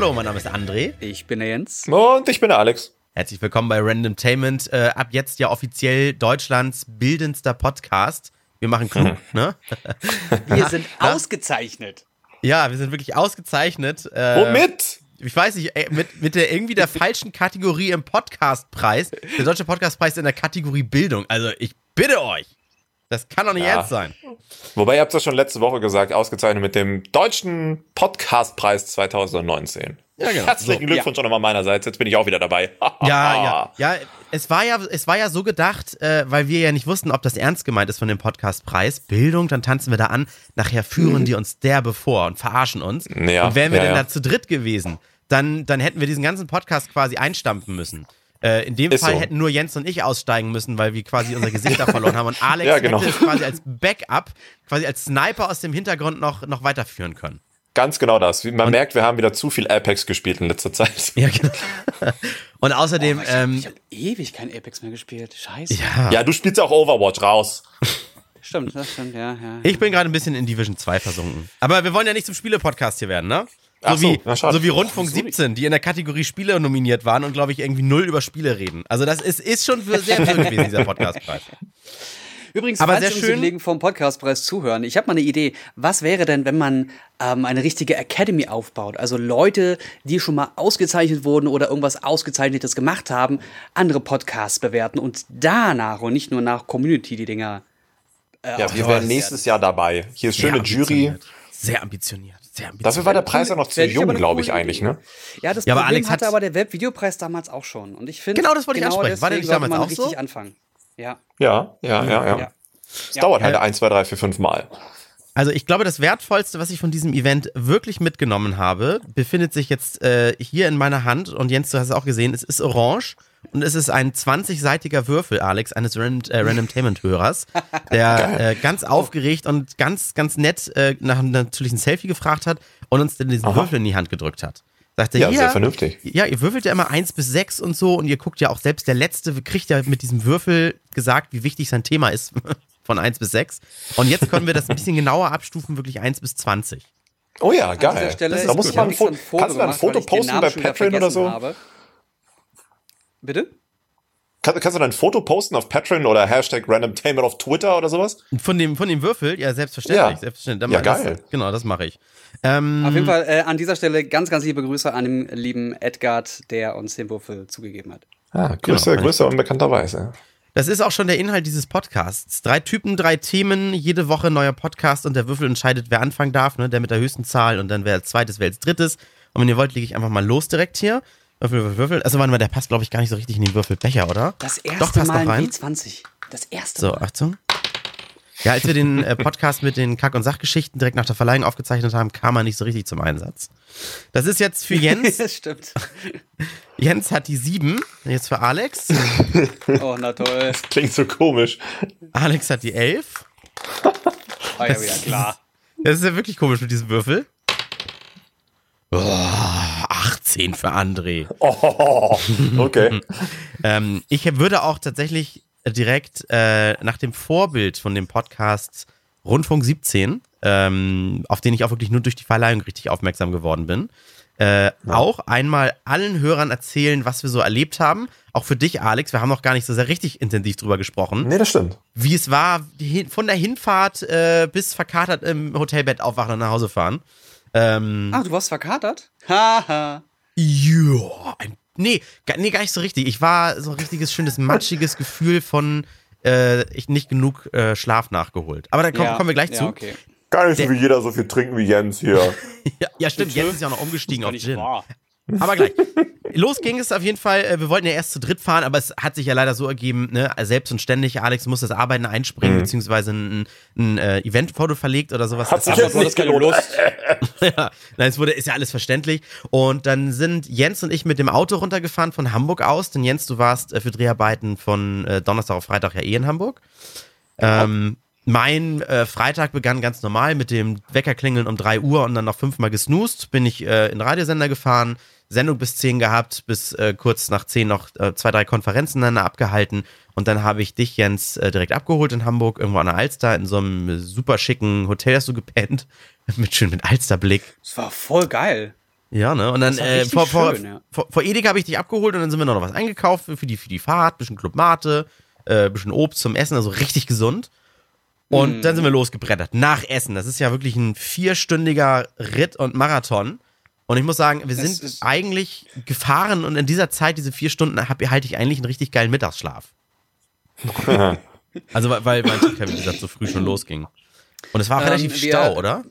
Hallo, mein Name ist André. Ich bin der Jens. Und ich bin der Alex. Herzlich willkommen bei Randomtainment. Äh, ab jetzt ja offiziell Deutschlands bildendster Podcast. Wir machen klug, ne? Wir sind ausgezeichnet. Ja, wir sind wirklich ausgezeichnet. Äh, Womit? Ich weiß nicht, ey, mit, mit der irgendwie der falschen Kategorie im Podcastpreis. Der deutsche Podcastpreis in der Kategorie Bildung. Also ich bitte euch. Das kann doch nicht Ja. ernst sein. Wobei, ihr habt es ja schon letzte Woche gesagt, ausgezeichnet mit dem Deutschen Podcastpreis 2019. Ja, genau. Herzlichen So, Glückwunsch auch nochmal meinerseits. Jetzt bin ich auch wieder dabei. Ja, ja, ja. Es war ja, es war ja so gedacht, äh, weil wir ja nicht wussten, ob das ernst gemeint ist von dem Podcastpreis. Bildung, dann tanzen wir da an. Nachher führen die uns derbe vor und verarschen uns. Ja, und wären wir ja, denn ja. da zu dritt gewesen, dann, dann hätten wir diesen ganzen Podcast quasi einstampfen müssen. Äh, in dem Ist Fall so. hätten nur Jens und ich aussteigen müssen, weil wir quasi unser Gesicht da verloren haben. Und Alex Ja, genau. hätte es quasi als Backup, quasi als Sniper aus dem Hintergrund noch, noch weiterführen können. Ganz genau das. Wie man merkt, wir haben wieder zu viel Apex gespielt in letzter Zeit. Ja, genau. Und außerdem, Oh, ich habe ähm, hab ewig kein Apex mehr gespielt. Scheiße. ja. Ja, du spielst auch Overwatch raus. Stimmt, das stimmt, ja, ja. Ich bin gerade ein bisschen in Division 2 versunken. Aber wir wollen ja nicht zum Spiele-Podcast hier werden, ne? So, so, wie, so wie Rundfunk 17, die in der Kategorie Spiele nominiert waren und, glaube ich, irgendwie null über Spiele reden. Also das ist, ist schon für sehr wirr gewesen, dieser Podcastpreis. Übrigens, Aber falls sehr schön- Kollegen vom Podcastpreis zuhören, ich habe mal eine Idee. Was wäre denn, wenn man ähm, eine richtige Academy aufbaut? Also Leute, die schon mal ausgezeichnet wurden oder irgendwas Ausgezeichnetes gemacht haben, andere Podcasts bewerten und danach und nicht nur nach Community die Dinger. Äh, Ja, wir werden nächstes Jahr dabei. Hier ist schöne Jury. Sehr ambitioniert. Sehr. Dafür war der Preis ja noch zu jung, glaube ich, eigentlich, ne? Ja, das Ja, aber Problem Alex hatte hat- aber der Webvideopreis damals auch schon. Und ich finde, Genau, das wollte ich ansprechen. War der nicht damals auch richtig so? anfangen. Ja. Ja, ja, ja, ja. Ja. Es dauert halt ein, zwei, drei, vier, fünf Mal. Also ich glaube, das Wertvollste, was ich von diesem Event wirklich mitgenommen habe, befindet sich jetzt äh, hier in meiner Hand. Und Jens, du hast es auch gesehen, es ist orange und es ist ein 20-seitiger Würfel, Alex, eines Random, äh, Randomtainment-Hörers, der äh, ganz aufgeregt und ganz, ganz nett äh, nach einem natürlichen Selfie gefragt hat und uns dann diesen Aha. Würfel in die Hand gedrückt hat. Sagte, Ja, sehr vernünftig. ja, ihr würfelt ja immer eins bis sechs und so und ihr guckt ja auch selbst, der Letzte kriegt ja mit diesem Würfel gesagt, wie wichtig sein Thema ist von eins bis sechs. Und jetzt können wir das ein bisschen genauer abstufen, wirklich eins bis zwanzig. Oh ja, dieser geil. Stelle, da musst ich du mal hab ein Foto, kannst du da ein Foto posten bei Patreon oder so? Habe. Bitte? Kann, kannst du da ein Foto posten auf Patreon oder Hashtag Randomtainment auf Twitter oder sowas? Von dem, von dem Würfel, ja, selbstverständlich. Ja. selbstverständlich. Dann Ja, mach- das, geil. Genau, das mache ich. Ähm, Auf jeden Fall äh, an dieser Stelle ganz, ganz liebe Grüße an den lieben Edgard, der uns den Würfel zugegeben hat. Ah, Grüße, Genau. Grüße unbekannterweise. Das ist auch schon der Inhalt dieses Podcasts. Drei Typen, drei Themen, jede Woche neuer Podcast und der Würfel entscheidet, wer anfangen darf, ne? der mit der höchsten Zahl und dann wer als zweites, wer als drittes. Und wenn ihr wollt, lege ich einfach mal los direkt hier. Würfel, Würfel, Würfel. Also warte mal, der passt, glaube ich, gar nicht so richtig in den Würfelbecher, oder? Das Doch, erste passt Mal noch rein. in W20. Das erste So, Mal. Achtung. Ja, als wir den äh, Podcast mit den Kack- und Sachgeschichten direkt nach der Verleihung aufgezeichnet haben, kam er nicht so richtig zum Einsatz. Das ist jetzt für Jens. das stimmt. Jens hat die sieben. Jetzt für Alex. Oh, na toll. Klingt so komisch. Alex hat die elf. War ja wieder klar. Das ist ja wirklich komisch mit diesem Würfel. Oh, 18 für André. Oh, okay. Ähm, ich würde auch tatsächlich direkt äh, nach dem Vorbild von dem Podcast Rundfunk 17, ähm, auf den ich auch wirklich nur durch die Verleihung richtig aufmerksam geworden bin, äh, auch einmal allen Hörern erzählen, was wir so erlebt haben. Auch für dich, Alex. Wir haben noch gar nicht so sehr richtig intensiv drüber gesprochen. Nee, das stimmt. Wie es war, die, von der Hinfahrt äh, bis verkatert im Hotelbett aufwachen und nach Hause fahren. Ähm, Ach, du warst verkatert? Haha. Ja, ein, nee, gar, nee, gar nicht so richtig. Ich war so ein richtiges, schönes, matschiges Gefühl von äh, ich nicht genug äh, Schlaf nachgeholt. Aber da komm, Ja, kommen wir gleich ja, zu. Okay. Gar nicht so wie jeder so viel trinken wie Jens hier. Ja, ja, stimmt, jetzt ist ja auch noch umgestiegen auf Gin. wahr. Aber gleich. Los ging es auf jeden Fall. äh, Wir wollten ja erst zu dritt fahren, aber es hat sich ja leider so ergeben, ne, selbst und ständig, Alex muss das Arbeiten einspringen, beziehungsweise ein, ein äh, Eventfoto verlegt oder sowas. Hat sich jetzt nicht gelohnt. ja, nein, es wurde, ist ja alles verständlich. Und dann sind Jens und ich mit dem Auto runtergefahren von Hamburg aus. Denn Jens, du warst äh, für Dreharbeiten von Donnerstag auf Freitag ja eh in Hamburg. Ähm, mein äh, Freitag begann ganz normal mit dem Weckerklingeln um 3 Uhr und dann noch fünfmal gesnoost. Bin ich äh, in den Radiosender gefahren, Sendung bis 10 gehabt, bis äh, kurz nach 10 noch äh, zwei, drei Konferenzen dann abgehalten. Und dann habe ich dich, Jens, äh, direkt abgeholt in Hamburg, irgendwo an der Alster, in so einem super schicken Hotel hast du gepennt. mit schön mit Alsterblick. Das war voll geil. Ja, ne? Und dann äh, vor, vor, schön, ja. vor, vor Edeka habe ich dich abgeholt und dann sind wir noch was eingekauft für die, für die Fahrt, bisschen Club Mate, äh, bisschen Obst zum Essen, also richtig gesund. Und Mm. dann sind wir losgebrettert. Nach Essen. Das ist ja wirklich ein vierstündiger Ritt und Marathon. Und ich muss sagen, wir Das sind eigentlich gefahren und in dieser Zeit, diese vier Stunden, hab, halte ich eigentlich einen richtig geilen Mittagsschlaf. Also weil, weil mein Ticker, wie gesagt, so früh schon losging. Und es war Ähm, relativ Stau, oder?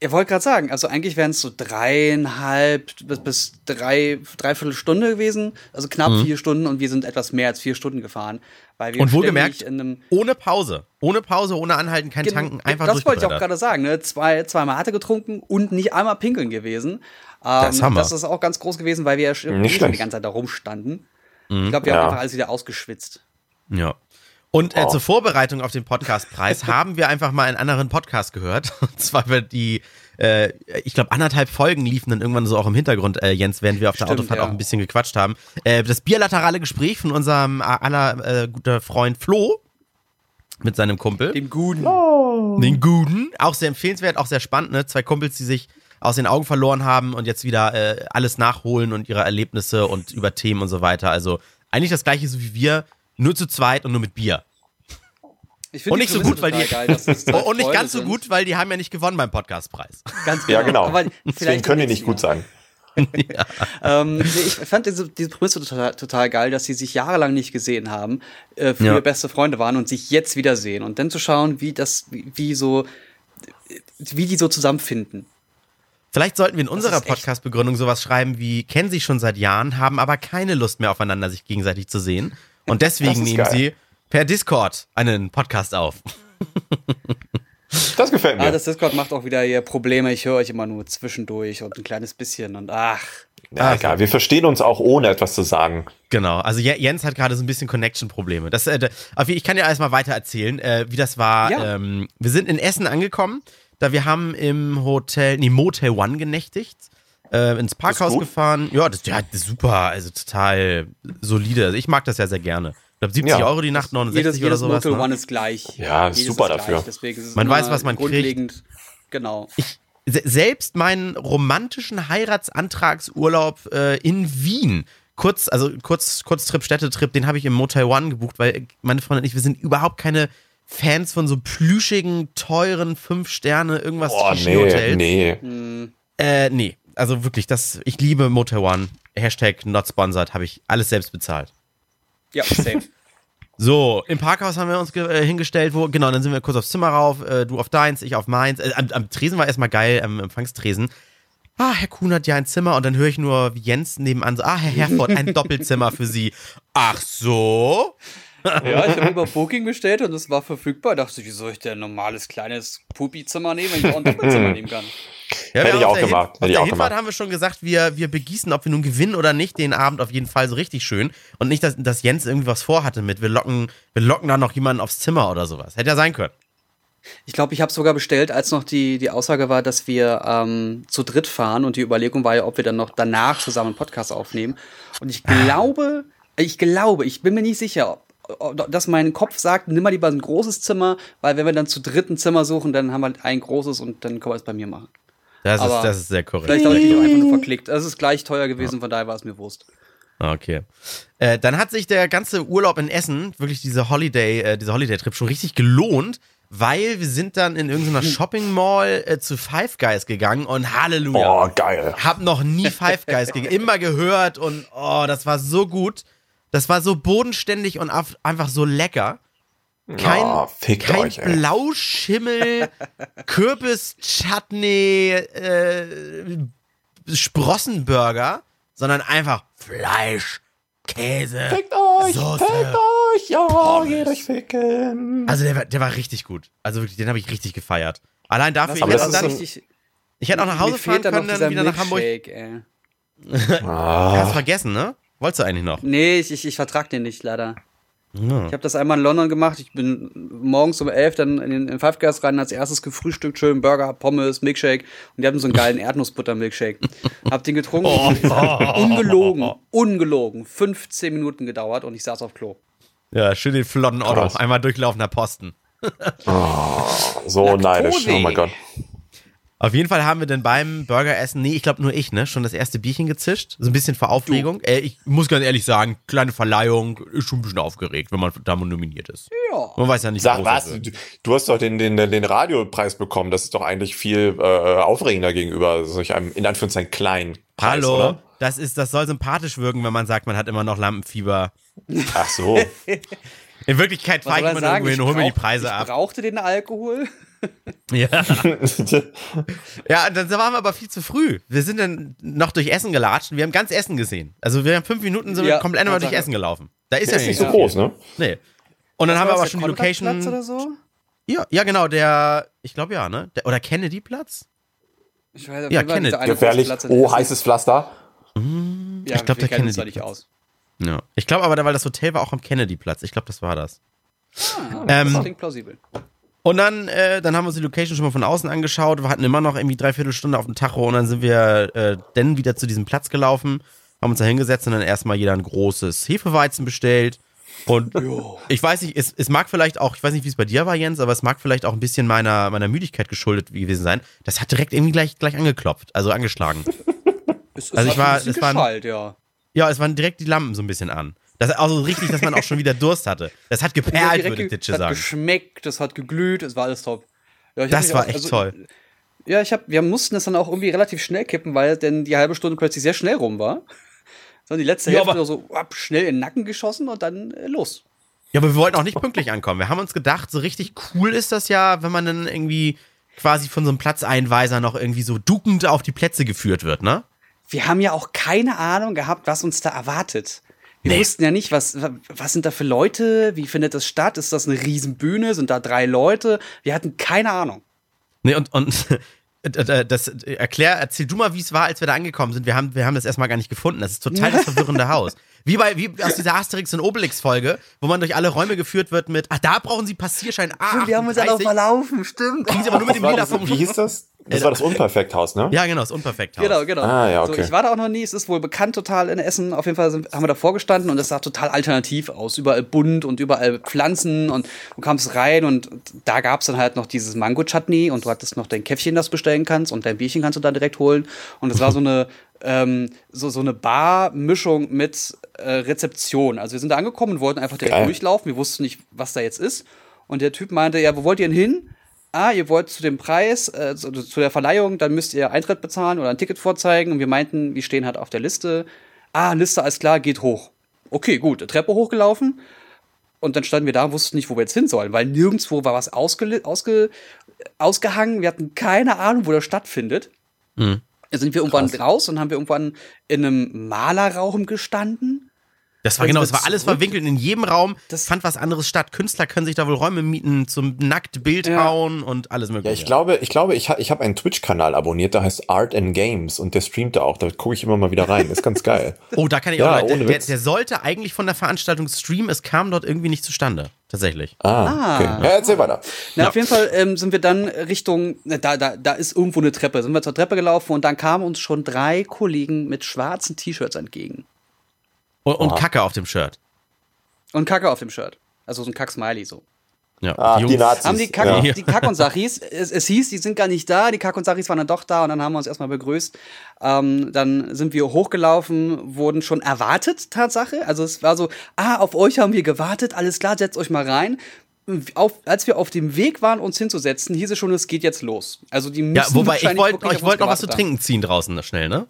Ihr wollt gerade sagen, also eigentlich wären es so dreieinhalb bis, bis drei, dreiviertel Stunde gewesen, also knapp vier Stunden und wir sind etwas mehr als vier Stunden gefahren, weil wir Mhm. Und wohlgemerkt, Ohne Pause. Ohne Pause, ohne Anhalten, kein Tanken, einfach Das wollte ich auch gerade sagen, ne? Zwei, zwei Mate getrunken und nicht einmal pinkeln gewesen. Ähm, Das ist Hammer. Das ist auch ganz groß gewesen, weil wir ja schon die ganze Zeit da rumstanden. Mhm. Ich glaube, wir haben Ja. einfach alles wieder ausgeschwitzt. Ja. Und äh, Oh. zur Vorbereitung auf den Podcastpreis haben wir einfach mal einen anderen Podcast gehört. Und zwar wird die, äh, ich glaube, anderthalb Folgen liefen dann irgendwann so auch im Hintergrund, äh, Jens, während wir auf der Stimmt, Autofahrt ja. auch ein bisschen gequatscht haben. Äh, das bilaterale Gespräch von unserem äh, aller äh, guter Freund Flo mit seinem Kumpel. Dem Guten. Den Guten. Auch sehr empfehlenswert, auch sehr spannend, ne? Zwei Kumpels, die sich aus den Augen verloren haben und jetzt wieder äh, alles nachholen und ihre Erlebnisse und über Themen und so weiter. Also eigentlich das gleiche so wie wir, nur zu zweit und nur mit Bier. Und nicht so gut, weil die. total geil, und nicht ganz so gut, weil die haben ja nicht gewonnen beim Podcastpreis. Ganz Ja, genau. Aber Deswegen vielleicht können die nicht gut sein. Jahr. Ähm, ich fand diese, diese Prämisse total, total geil, dass sie sich jahrelang nicht gesehen haben, äh, früher Ja. beste Freunde waren und sich jetzt wiedersehen und dann zu schauen, wie das, wie, wie so, wie die so zusammenfinden. Vielleicht sollten wir in unserer Podcast-Begründung sowas schreiben wie: kennen sich schon seit Jahren, haben aber keine Lust mehr aufeinander, sich gegenseitig zu sehen. Und deswegen nehmen geil. sie per Discord einen Podcast auf. Das gefällt mir. Ah, das Discord macht auch wieder hier Probleme. Ich höre euch immer nur zwischendurch und ein kleines bisschen und ach. ja, egal. Wir verstehen uns auch ohne etwas zu sagen. Genau, also Je- Jens hat gerade so ein bisschen Connection-Probleme. Das, äh, ich kann dir erstmal weiter erzählen, äh, wie das war. Ja. Ähm, wir sind in Essen angekommen, da wir haben im Hotel, nee, Motel One genächtigt, äh, ins Parkhaus gefahren. Ja, das, ja, das ist super, also total solide. Also ich mag das ja sehr gerne. Ich glaube 70 Ja. Euro die Nacht, 69 Jedes, oder jedes sowas. Motel Ne? One ist gleich. Ja, ist super ist dafür. Ist es Man weiß, was man kriegt. Genau. Se- selbst meinen romantischen Heiratsantragsurlaub äh, in Wien, kurz, also kurz, Kurztrip, Städtetrip, den habe ich im Motel One gebucht, weil meine Freundin und ich, wir sind überhaupt keine Fans von so plüschigen, teuren, fünf Sterne, irgendwas Oh, Trichy nee, Hotels. nee. Äh, nee. Also wirklich, das, ich liebe Motel One. Hashtag not sponsored, habe ich alles selbst bezahlt. Ja, safe. So, im Parkhaus haben wir uns äh, hingestellt, wo, genau, dann sind wir kurz aufs Zimmer rauf, äh, du auf deins, ich auf meins. Äh, am, am Tresen war erstmal geil, am Empfangstresen. Ah, Herr Kuhn hat ja ein Zimmer und dann höre ich nur wie Jens nebenan so, ah, Herr Herford, ein Doppelzimmer für Sie. Ach so? Ja, ich habe über Booking bestellt und es war verfügbar. Da dachte ich, wie soll ich denn ein normales kleines Pupi-Zimmer nehmen, wenn ich auch ein Doppelzimmer nehmen kann? Ja, Hätte ich auch gemacht, Hin- hätte der Hinfahrt haben wir schon gesagt, wir, wir begießen, ob wir nun gewinnen oder nicht, den Abend auf jeden Fall so richtig schön. Und nicht, dass, dass Jens irgendwie was vorhatte mit, wir locken, wir locken da noch jemanden aufs Zimmer oder sowas. Hätte ja sein können. Ich glaube, ich habe sogar bestellt, als noch die, die Aussage war, dass wir ähm, zu dritt fahren und die Überlegung war ja, ob wir dann noch danach zusammen einen Podcast aufnehmen. Und ich glaube, ich glaube, ich bin mir nicht sicher, dass mein Kopf sagt, nimm mal lieber ein großes Zimmer, weil wenn wir dann zu dritt ein Zimmer suchen, dann haben wir halt ein großes und dann können wir es bei mir machen. Das, ist, das ist sehr korrekt. Vielleicht habe ich mich auch einfach nur verklickt. Es ist gleich teuer gewesen, von daher war es mir Wurst. Okay. Äh, dann hat sich der ganze Urlaub in Essen, wirklich diese Holiday, äh, dieser Holiday-Trip schon richtig gelohnt, weil wir sind dann in irgendeiner Shopping Mall äh, zu Five Guys gegangen und Halleluja. Oh, geil. Hab noch nie Five Guys gegessen, immer gehört und oh, das war so gut. Das war so bodenständig und einfach so lecker. Kein, Oh, fickt kein euch, ey. Blauschimmel, Kürbis, Chutney, äh, Sprossenburger, sondern einfach Fleisch, Käse. Fickt euch, Soße. fickt euch, ja, geht euch ficken. Also der war, der war richtig gut. Also wirklich, den habe ich richtig gefeiert. Allein dafür, ich hätte, dann, richtig, ich hätte auch nach Hause fahren können, dann wieder nach Hamburg. Ey. Hast Ah, vergessen, ne? Wolltest du eigentlich noch? Nee, ich, ich, ich vertrag den nicht, leider. Ja. Ich habe das einmal in London gemacht. Ich bin morgens um 11 dann in den in Five Guys rein, als erstes gefrühstückt, schön Burger, Pommes, Milkshake. Und die hatten so einen geilen Erdnussbutter-Milkshake. Hab den getrunken. ungelogen, ungelogen. 15 Minuten gedauert und ich saß auf Klo. ja, schön den flotten Otto. Einmal durchlaufender Posten. so neidisch, oh mein Gott. Auf jeden Fall haben wir dann beim Burgeressen, nee, ich glaube nur ich, ne, schon das erste Bierchen gezischt. So ein bisschen vor Aufregung. Äh, ich muss ganz ehrlich sagen, kleine Verleihung, ist schon ein bisschen aufgeregt, wenn man da mal nominiert ist. Ja. Man weiß ja nicht, Sag was, du, du hast doch den, den, den Radiopreis bekommen. Das ist doch eigentlich viel äh, aufregender gegenüber solch einem, in Anführungszeichen, kleinen Preis, Hallo, oder? das ist, das soll sympathisch wirken, wenn man sagt, man hat immer noch Lampenfieber. Ach so. In Wirklichkeit fahre ich er mal irgendwo hin und hole mir die Preise ich ab. brauchte den Alkohol. Ja. ja, dann waren wir aber viel zu früh. Wir sind dann noch durch Essen gelatscht und wir haben ganz Essen gesehen. Also wir haben fünf Minuten sind Ja, komplett einmal durch. Essen gelaufen. Da ist ja ist nicht so groß, ne? Nee. Und dann haben wir aber schon die Location. oder so? Ja, ja, genau, der, ich glaube ja, ne? Der, oder Kennedy-Platz? Ich weiß, Ja, Kennedy. Gefährlich. Platz Oh, heißes Pflaster. Ja, Ich glaub, wir der nicht Kennedy-Platz. aus. Ja. Ich glaube aber, weil das Hotel war auch am Kennedy-Platz. Ich glaube, das war das. Ah, Ähm, das klingt plausibel. Und dann, äh, dann haben wir uns die Location schon mal von außen angeschaut. Wir hatten immer noch irgendwie dreiviertel Stunde auf dem Tacho und dann sind wir äh, dann wieder zu diesem Platz gelaufen, haben uns da hingesetzt und dann erstmal jeder ein großes Hefeweizen bestellt. Und ich weiß nicht, es, es mag vielleicht auch, ich weiß nicht, wie es bei dir war, Jens, aber es mag vielleicht auch ein bisschen meiner, meiner Müdigkeit geschuldet gewesen sein. Das hat direkt irgendwie gleich, gleich angeklopft, also angeschlagen. Es, also hat ich war- es waren- ja. Ja, es waren direkt die Lampen so ein bisschen an. Das ist also richtig, dass man auch schon wieder Durst hatte. Das hat geperlt, würde ge- Ditsche hat sagen. geschmeckt, es hat geglüht, es war alles top. Ja, ich Das war auch- echt also, toll. Ja, ich hab, wir mussten es dann auch irgendwie relativ schnell kippen, weil denn die halbe Stunde plötzlich sehr schnell rum war. Sondern die letzte Hälfte aber- so ab, schnell in den Nacken geschossen und dann äh, los. Ja, aber wir wollten auch nicht pünktlich ankommen. Wir haben uns gedacht, so richtig cool ist das ja, wenn man dann irgendwie quasi von so einem Platzeinweiser noch irgendwie so duckend auf die Plätze geführt wird, ne? Wir haben ja auch keine Ahnung gehabt, was uns da erwartet. Wir Nee. wussten ja nicht, was, was sind da für Leute, wie findet das statt, ist das eine Riesenbühne, sind da drei Leute? Wir hatten keine Ahnung. Nee, und, und äh, das erklär, erzähl du mal, wie es war, als wir da angekommen sind. Wir haben, wir haben das erstmal gar nicht gefunden. Das ist total das verwirrende Haus. Wie bei wie aus dieser Asterix und Obelix-Folge, wo man durch alle Räume geführt wird mit, ach, da brauchen sie Passierschein A. verlaufen, stimmt. Kriegen sie aber nur mit dem das, vom wie hieß das? Das war das Unperfekthaus, ne? Ja, genau, das Unperfekthaus. Genau, genau. Ah, ja, so, okay. ich war da auch noch nie, es ist wohl bekannt total in Essen. Auf jeden Fall sind, haben wir da vorgestanden und es sah total alternativ aus. Überall bunt und überall Pflanzen und du kamst rein und da gab es dann halt noch dieses Mango-Chutney und du hattest noch dein Käffchen, das du bestellen kannst und dein Bierchen kannst du dann direkt holen. Und es war so eine, ähm, so, so eine Bar-Mischung mit äh, Rezeption. Also wir sind da angekommen und wollten einfach direkt Geil. durchlaufen. Wir wussten nicht, was da jetzt ist. Und der Typ meinte, ja, wo wollt ihr denn hin? Ah, ihr wollt zu dem Preis, äh, zu, zu der Verleihung, dann müsst ihr Eintritt bezahlen oder ein Ticket vorzeigen. Und wir meinten, wir stehen halt auf der Liste. Ah, Liste, alles klar, geht hoch. Okay, gut, Treppe hochgelaufen. Und dann standen wir da und wussten nicht, wo wir jetzt hin sollen, weil nirgendwo war was ausge, ausge, ausgehangen. Wir hatten keine Ahnung, wo das stattfindet. Mhm. Sind wir irgendwann raus und haben wir irgendwann in einem Malerraum gestanden. Das war Dann genau, es wir war alles verwinkelt. In jedem Raum Das- fand was anderes statt. Künstler können sich da wohl Räume mieten zum nackt Bild Ja. hauen und alles mögliche. Ja, ich glaube, ich glaube, ich, ha, ich habe einen Twitch-Kanal abonniert, der heißt Art and Games und der streamt da auch. Da gucke ich immer mal wieder rein. Ist ganz geil. Oh, da kann ich Ja, auch. Der, ohne der, Witz. der sollte eigentlich von der Veranstaltung streamen. Es kam dort irgendwie nicht zustande. Tatsächlich. Ah, okay. Ja, erzähl weiter. Na, Ja. auf jeden Fall ähm, sind wir dann Richtung, da, da, da ist irgendwo eine Treppe, sind wir zur Treppe gelaufen und dann kamen uns schon drei Kollegen mit schwarzen T-Shirts entgegen. Und, und. Kacke auf dem Shirt. Und Kacke auf dem Shirt. Also so ein Kack-Smiley so. Ja, Ah, die, Jungs- Nazis. Haben die Kack, ja. die Kack und Sachis, es, es hieß, die sind gar nicht da, die Kack und Sachis waren dann doch da und dann haben wir uns erstmal begrüßt. Ähm, dann sind wir hochgelaufen, wurden schon erwartet, Tatsache. Also es war so, ah, auf euch haben wir gewartet, alles klar, setzt euch mal rein. Auf, als wir auf dem Weg waren, uns hinzusetzen, hieß es schon, es geht jetzt los. Also die müssen Ja, wobei ich wollte wollte noch was zu trinken ziehen draußen noch schnell, ne?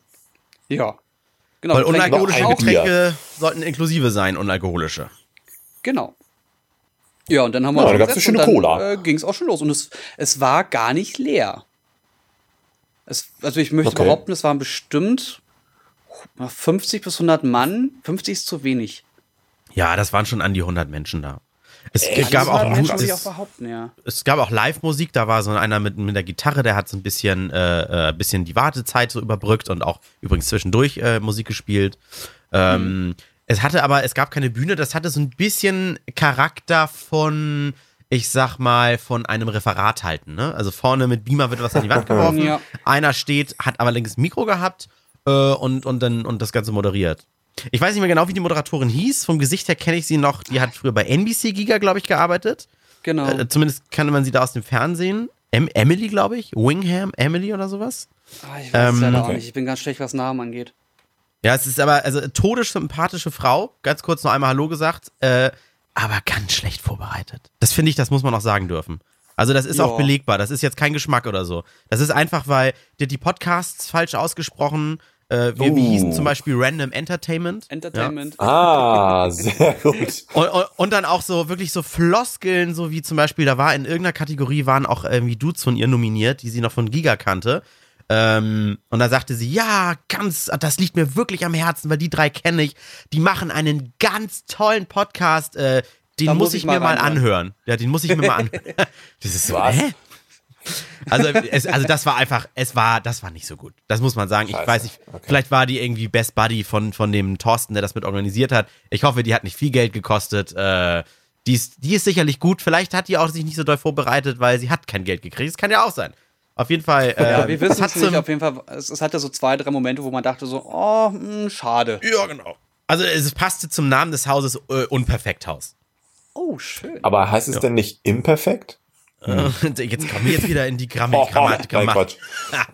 Ja. Genau. Weil unalkoholische. Getränke sollten inklusive sein, unalkoholische. Genau. Ja, und dann haben wir Ja, uns da gab's eine schöne dann, Cola. Äh, ging es auch schon los. Und es, es war gar nicht leer. Es, also ich möchte Okay. behaupten, es waren bestimmt 50 bis 100 Mann. 50 ist zu wenig. Ja, das waren schon an die 100 Menschen da. Es Echt? gab Das auch, auch es, behaupten, ja. es gab auch Live-Musik, da war so einer mit, mit der Gitarre, der hat so ein bisschen, äh, äh, bisschen die Wartezeit so überbrückt und auch übrigens zwischendurch äh, Musik gespielt. Ähm, Es hatte aber, es gab keine Bühne, das hatte so ein bisschen Charakter von, ich sag mal, von einem Referat halten. Ne? Also vorne mit Beamer wird was an die Wand geworfen, Ja. einer steht, hat aber links ein Mikro gehabt äh, und, und dann und das Ganze moderiert. Ich weiß nicht mehr genau, wie die Moderatorin hieß. Vom Gesicht her kenne ich sie noch. Die hat früher bei NBC Giga, glaube ich, gearbeitet. Genau. Äh, zumindest kannte man sie da aus dem Fernsehen. em Emily, glaube ich. Wingham, Emily oder sowas. Ah, ich weiß es Ähm, leider auch okay. nicht. Ich bin ganz schlecht, was Namen angeht. Ja, es ist aber, also todisch sympathische Frau, ganz kurz noch einmal Hallo gesagt, äh, aber ganz schlecht vorbereitet. Das finde ich, das muss man auch sagen dürfen. Also das ist Ja. auch belegbar, das ist jetzt kein Geschmack oder so. Das ist einfach, weil die, die Podcasts falsch ausgesprochen, äh, wir, wir Uh. hießen zum Beispiel Random Entertainment. Entertainment. Ah, sehr gut. Und, und, und dann auch so wirklich so Floskeln, so wie zum Beispiel, da war in irgendeiner Kategorie waren auch irgendwie Dudes von ihr nominiert, die sie noch von Giga kannte. Ähm, und da sagte sie, ja, ganz, das liegt mir wirklich am Herzen, weil die drei kenne ich. Die machen einen ganz tollen Podcast. Äh, den muss muss ich, ich mal mir mal reinhören. anhören. Ja, den muss ich mir mal anhören. Das ist so, Was? hä? Also, es, also das war einfach, es war, das war nicht so gut. Das muss man sagen. Ich Scheiße. weiß nicht, Okay. vielleicht war die irgendwie Best Buddy von, von dem Thorsten, der das mit organisiert hat. Ich hoffe, die hat nicht viel Geld gekostet. Äh, die, ist, die ist sicherlich gut. Vielleicht hat die auch sich nicht so doll vorbereitet, weil sie hat kein Geld gekriegt. Das kann ja auch sein. Auf jeden Fall. Äh, Ja, wir es wissen hat es nicht. Auf jeden Fall, es, es hatte so zwei, drei Momente, wo man dachte so, oh, hm, schade. Ja, genau. Also es passte zum Namen des Hauses äh, Unperfekthaus. Oh, schön. Aber heißt es denn nicht imperfekt? Äh, Jetzt kommen wir jetzt wieder in die Grammar. Oh, Grammat, Grammat. Quatsch.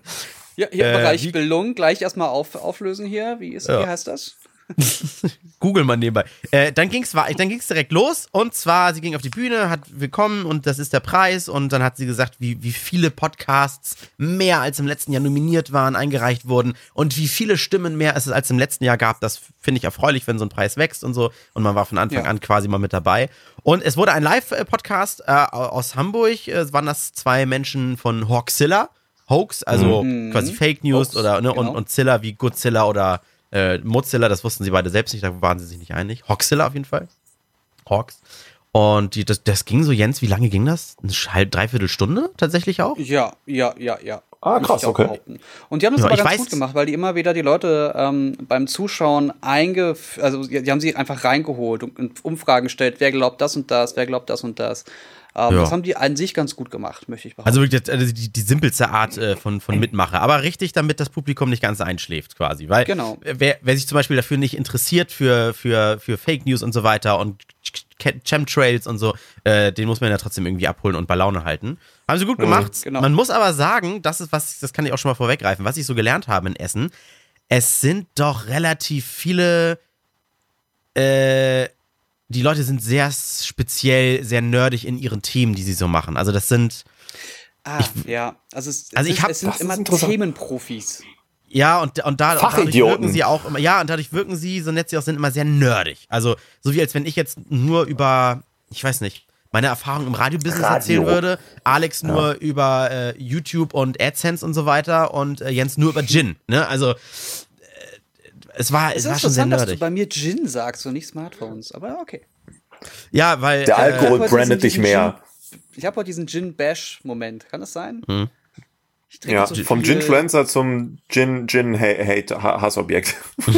Ja, hier im Äh, Bereich wie- Bildung gleich erstmal auf, auflösen hier. Wie, ist, Ja. wie heißt das? Google mal nebenbei. Äh, dann ging es dann ging's direkt los und zwar, sie ging auf die Bühne, hat willkommen und das ist der Preis und dann hat sie gesagt, wie, wie viele Podcasts mehr als im letzten Jahr nominiert waren, eingereicht wurden und wie viele Stimmen mehr es als im letzten Jahr gab. Das finde ich erfreulich, wenn so ein Preis wächst und so und man war von Anfang Ja. an quasi mal mit dabei. Und es wurde ein Live-Podcast äh, aus Hamburg, äh, es waren das zwei Menschen von Hawkzilla, Hoax, also quasi Fake News Hoax, oder ne, und, genau. und Zilla wie Godzilla oder äh, Mozilla, das wussten sie beide selbst nicht, da waren sie sich nicht einig. Hawkzilla auf jeden Fall. Hawks. Und die, das, das ging so, Jens, wie lange ging das? Eine halb, dreiviertel Stunde tatsächlich auch? Ja, ja, ja, ja. Ah, krass, okay. behaupten. Und die haben das Ja, aber ganz weiß- gut gemacht, weil die immer wieder die Leute ähm, beim Zuschauen einge... Also die die haben sie einfach reingeholt und, und Umfragen gestellt, wer glaubt das und das, wer glaubt das und das. Ähm, Ja. Das haben die an sich ganz gut gemacht, möchte ich behaupten. Also wirklich also die, die simpelste Art äh, von, von Mitmache. Aber richtig, damit das Publikum nicht ganz einschläft quasi. Weil Genau. wer, wer sich zum Beispiel dafür nicht interessiert für, für, für Fake News und so weiter und Ch- Chemtrails und so, äh, den muss man ja trotzdem irgendwie abholen und bei Laune halten. Haben sie gut gemacht. genau. Man muss aber sagen, das ist was, das kann ich auch schon mal vorweggreifen, was ich so gelernt habe in Essen. Es sind doch relativ viele äh, die Leute sind sehr speziell, sehr nerdig in ihren Themen, die sie so machen. Also das sind, ah, ja. Also es, Also es, ich hab- es sind immer. Themenprofis. ja, und, und da, dadurch wirken sie auch immer, ja, und dadurch wirken sie, so nett sie auch sind, immer sehr nerdig. Also, so wie als wenn ich jetzt nur über, ich weiß nicht, meine Erfahrung im Radiobusiness Radio. erzählen würde, Alex nur über äh, YouTube und AdSense und so weiter und äh, Jens nur über Gin, ne? Also, es war, es Es war ist schon sehr interessant, dass du nerdig. bei mir Gin sagst und nicht Smartphones. Aber okay. Ja, weil. Der äh, Alkohol heute brandet dich mehr. Gin- Ich habe heute diesen Gin-Bash-Moment. Kann das sein? Hm. Ich trinke Ja, so vom Ginfluencer zum Gin, Gin, Hate, Ha- Hassobjekt.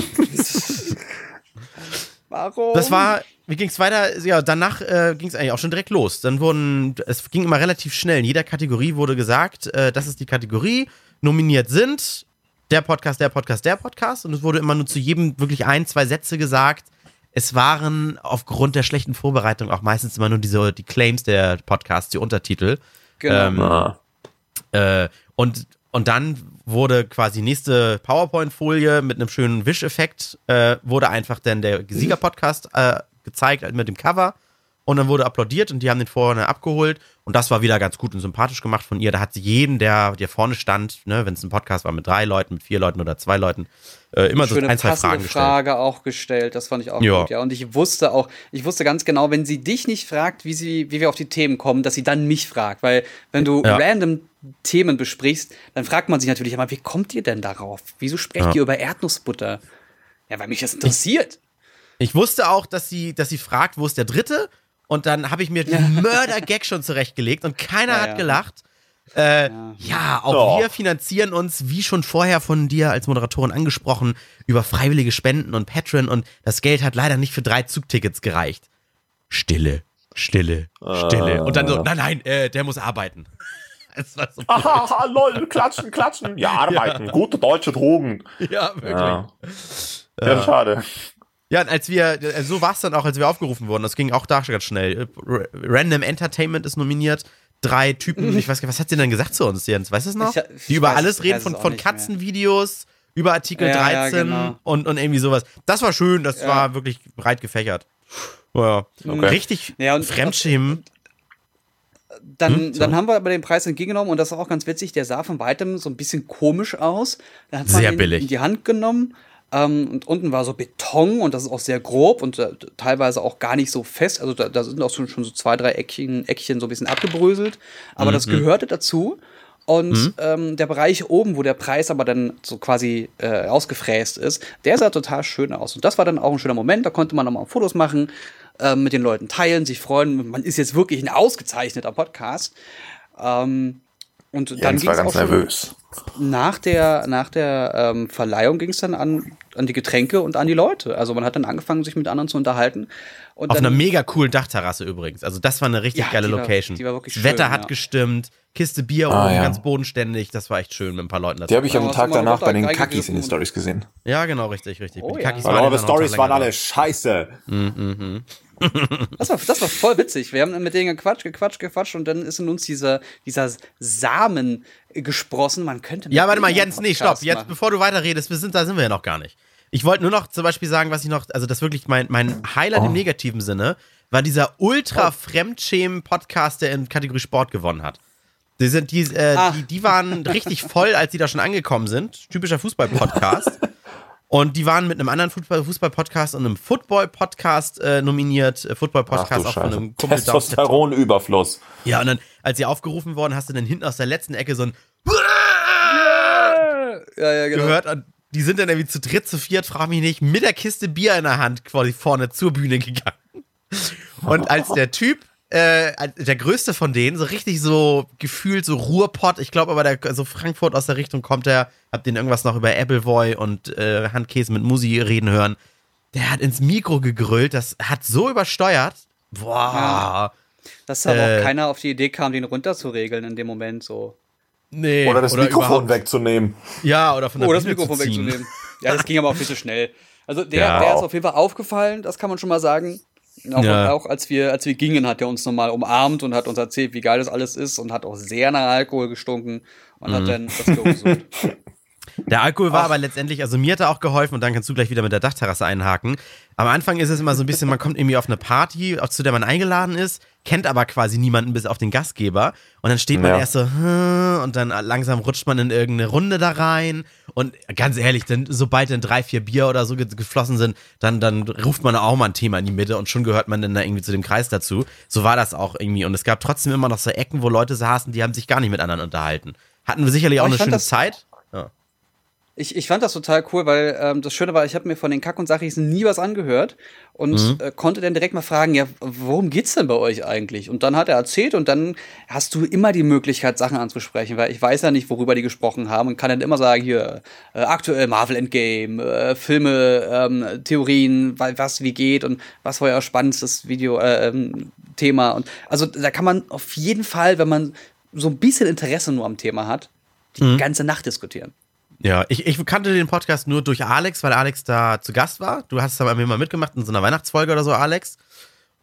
Warum? Das war, wie ging es weiter? Ja, danach äh, ging es eigentlich auch schon direkt los. Dann wurden, es ging immer relativ schnell. In jeder Kategorie wurde gesagt, äh, das ist die Kategorie. Nominiert sind der Podcast, der Podcast, der Podcast. Und es wurde immer nur zu jedem wirklich ein, zwei Sätze gesagt. Es waren aufgrund der schlechten Vorbereitung auch meistens immer nur diese, die Claims der Podcasts, die Untertitel. Genau. Ähm, Ah. Äh, und, und dann wurde quasi nächste PowerPoint-Folie mit einem schönen Wischeffekt, äh, wurde einfach dann der Sieger-Podcast äh, gezeigt mit dem Cover. Und dann wurde applaudiert und die haben den vorne abgeholt. Und das war wieder ganz gut und sympathisch gemacht von ihr. Da hat sie jeden, der, der vorne stand, ne, wenn es ein Podcast war mit drei Leuten, mit vier Leuten oder zwei Leuten, äh, immer so Schöne ein, zwei Fragen gestellt. Frage auch gestellt. Das fand ich auch Ja. gut, ja. Und ich wusste auch, ich wusste ganz genau, wenn sie dich nicht fragt, wie sie, wie wir auf die Themen kommen, dass sie dann mich fragt. Weil wenn du Ja. random Themen besprichst, dann fragt man sich natürlich immer, wie kommt ihr denn darauf? Wieso sprecht Ja. ihr über Erdnussbutter? Ja, weil mich das interessiert. Ich wusste auch, dass sie, dass sie fragt, wo ist der dritte? Und dann habe ich mir diesen Mörder-Gag schon zurechtgelegt und keiner Ja, hat ja. gelacht. Äh, ja. auch Oh. wir finanzieren uns, wie schon vorher von dir als Moderatorin angesprochen, über freiwillige Spenden und Patreon und das Geld hat leider nicht für drei Zugtickets gereicht. Stille, Stille, Stille. Und dann so, nein, nein, äh, der muss arbeiten. Es war so Aha, lol, klatschen, klatschen. Ja, arbeiten. Gute deutsche Drogen. ja, wirklich. Ja. Ja, schade. Ja, und als wir, äh, so war es dann auch, als wir aufgerufen wurden. Das ging auch da ganz schnell. Äh, Random Entertainment ist nominiert. drei Typen, ich weiß gar nicht, was hat sie denn gesagt zu uns, Jens? Weißt du es noch? Ich- die über weiß- alles reden, von, von. Katzenvideos, über Artikel Ja, ja, 13 genau. und, und irgendwie sowas. Das war schön, das Ja. war wirklich breit gefächert. Ja. Okay. Richtig Ja, Fremdschämen. Dann, Hm, so. dann haben wir aber den Preis entgegengenommen und das ist auch ganz witzig. Der sah von weitem so ein bisschen komisch aus. Da hat man Sehr ihn billig. in die Hand genommen ähm, und unten war so Beton und das ist auch sehr grob und äh, teilweise auch gar nicht so fest. Also da, da sind auch schon, schon so zwei, drei Eckchen, Eckchen so ein bisschen abgebröselt. Aber Mhm. das gehörte dazu. Und ähm, der Bereich oben, wo der Preis aber dann so quasi äh, ausgefräst ist, der sah total schön aus. Und das war dann auch ein schöner Moment. Da konnte man nochmal Fotos machen, ähm, mit den Leuten teilen, sich freuen. Man ist jetzt wirklich ein ausgezeichneter Podcast. Ähm, und dann Jens ging war es auch ganz schon nervös. nach der, nach der ähm, Verleihung ging es dann an, an die Getränke und an die Leute. Also man hat dann angefangen, sich mit anderen zu unterhalten. Und Auf dann, einer mega coolen Dachterrasse übrigens. Also das war eine richtig Ja, geile die war- Location. die war wirklich das schön, Wetter hat ja. gestimmt, Kiste Bier Ah, oben, ja. ganz bodenständig. Das war echt schön mit ein paar Leuten dazu. Die habe ich am Tag danach bei den Kakis in den Stories gesehen. Ja, genau, richtig, richtig. Oh, Die ja. Kakis waren eure dann Stories waren alle scheiße. Das, war, das war voll witzig. Wir haben mit denen gequatscht, gequatscht, gequatscht und dann ist in uns dieser, dieser Samen gesprossen. Man könnte. mit Ja, warte mal, Jens, nee, stopp. Podcast Jetzt, machen. bevor du weiterredest, wir sind, da sind wir ja noch gar nicht. Ich wollte nur noch zum Beispiel sagen, was ich noch, also das wirklich mein, mein Highlight Oh. im negativen Sinne, war dieser ultra Fremdschämen-Podcast, der in Kategorie Sport gewonnen hat. Die, sind, die, äh, Ah. die, die waren richtig voll, als die da schon angekommen sind. Typischer Fußball-Podcast. Und die waren mit einem anderen Fußball- Fußball-Podcast und einem Football-Podcast äh, nominiert. Äh, Football-Podcast auch von einem Kumpel Testosteronüberfluss. Ja, und dann, als sie aufgerufen worden, hast du dann hinten aus der letzten Ecke so ein Ja, ja, genau. gehört und die sind dann irgendwie zu dritt, zu viert, frag mich nicht, mit der Kiste Bier in der Hand quasi vorne zur Bühne gegangen. Und als der Typ, äh, als der größte von denen, so richtig so gefühlt so Ruhrpott, ich glaube aber der, so Frankfurt aus der Richtung kommt er, hab den irgendwas noch über Appleboy und äh, Handkäse mit Musi reden hören. Der hat ins Mikro gegrüllt, das hat so übersteuert. Boah. Dass aber Äh. auch keiner auf die Idee kam, den runterzuregeln in dem Moment so. Nee. Oder das Mikrofon überhaupt- wegzunehmen. Ja, oder von der Oh, das Mikrofon wegzunehmen. Ja, das ging aber auch viel zu schnell. Also der, Ja. der ist auf jeden Fall aufgefallen, das kann man schon mal sagen. Auch, Ja. auch als wir, als wir gingen, hat er uns nochmal umarmt und hat uns erzählt, wie geil das alles ist und hat auch sehr nach Alkohol gestunken und Mhm. hat dann das gesucht. Der Alkohol war aber letztendlich, also mir hat er auch geholfen und dann kannst du gleich wieder mit der Dachterrasse einhaken. Am Anfang ist es immer so ein bisschen, man kommt irgendwie auf eine Party, zu der man eingeladen ist, kennt aber quasi niemanden bis auf den Gastgeber und dann steht man Ja. erst so hm, und dann langsam rutscht man in irgendeine Runde da rein und ganz ehrlich, dann, sobald dann drei, vier Bier oder so ge geflossen sind, dann, dann ruft man auch mal ein Thema in die Mitte und schon gehört man dann da irgendwie zu dem Kreis dazu. So war das auch irgendwie und es gab trotzdem immer noch so Ecken, wo Leute saßen, die haben sich gar nicht mit anderen unterhalten. Hatten wir sicherlich auch eine schöne Zeit. Ich, ich fand das total cool, weil ähm, das Schöne war, ich habe mir von den Kack- und Sachis nie was angehört und Mhm. äh, konnte dann direkt mal fragen, ja, worum geht's denn bei euch eigentlich? Und dann hat er erzählt und dann hast du immer die Möglichkeit, Sachen anzusprechen, weil ich weiß ja nicht, worüber die gesprochen haben und kann dann immer sagen, hier, äh, aktuell Marvel Endgame, äh, Filme, ähm, Theorien, wa- was wie geht und was war euer spannendstes Video, äh, ähm, Thema. Und also da kann man auf jeden Fall, wenn man so ein bisschen Interesse nur am Thema hat, die Mhm. ganze Nacht diskutieren. Ja, ich, ich kannte den Podcast nur durch Alex, weil Alex da zu Gast war. Du hast da bei mir mal mitgemacht in so einer Weihnachtsfolge oder so, Alex.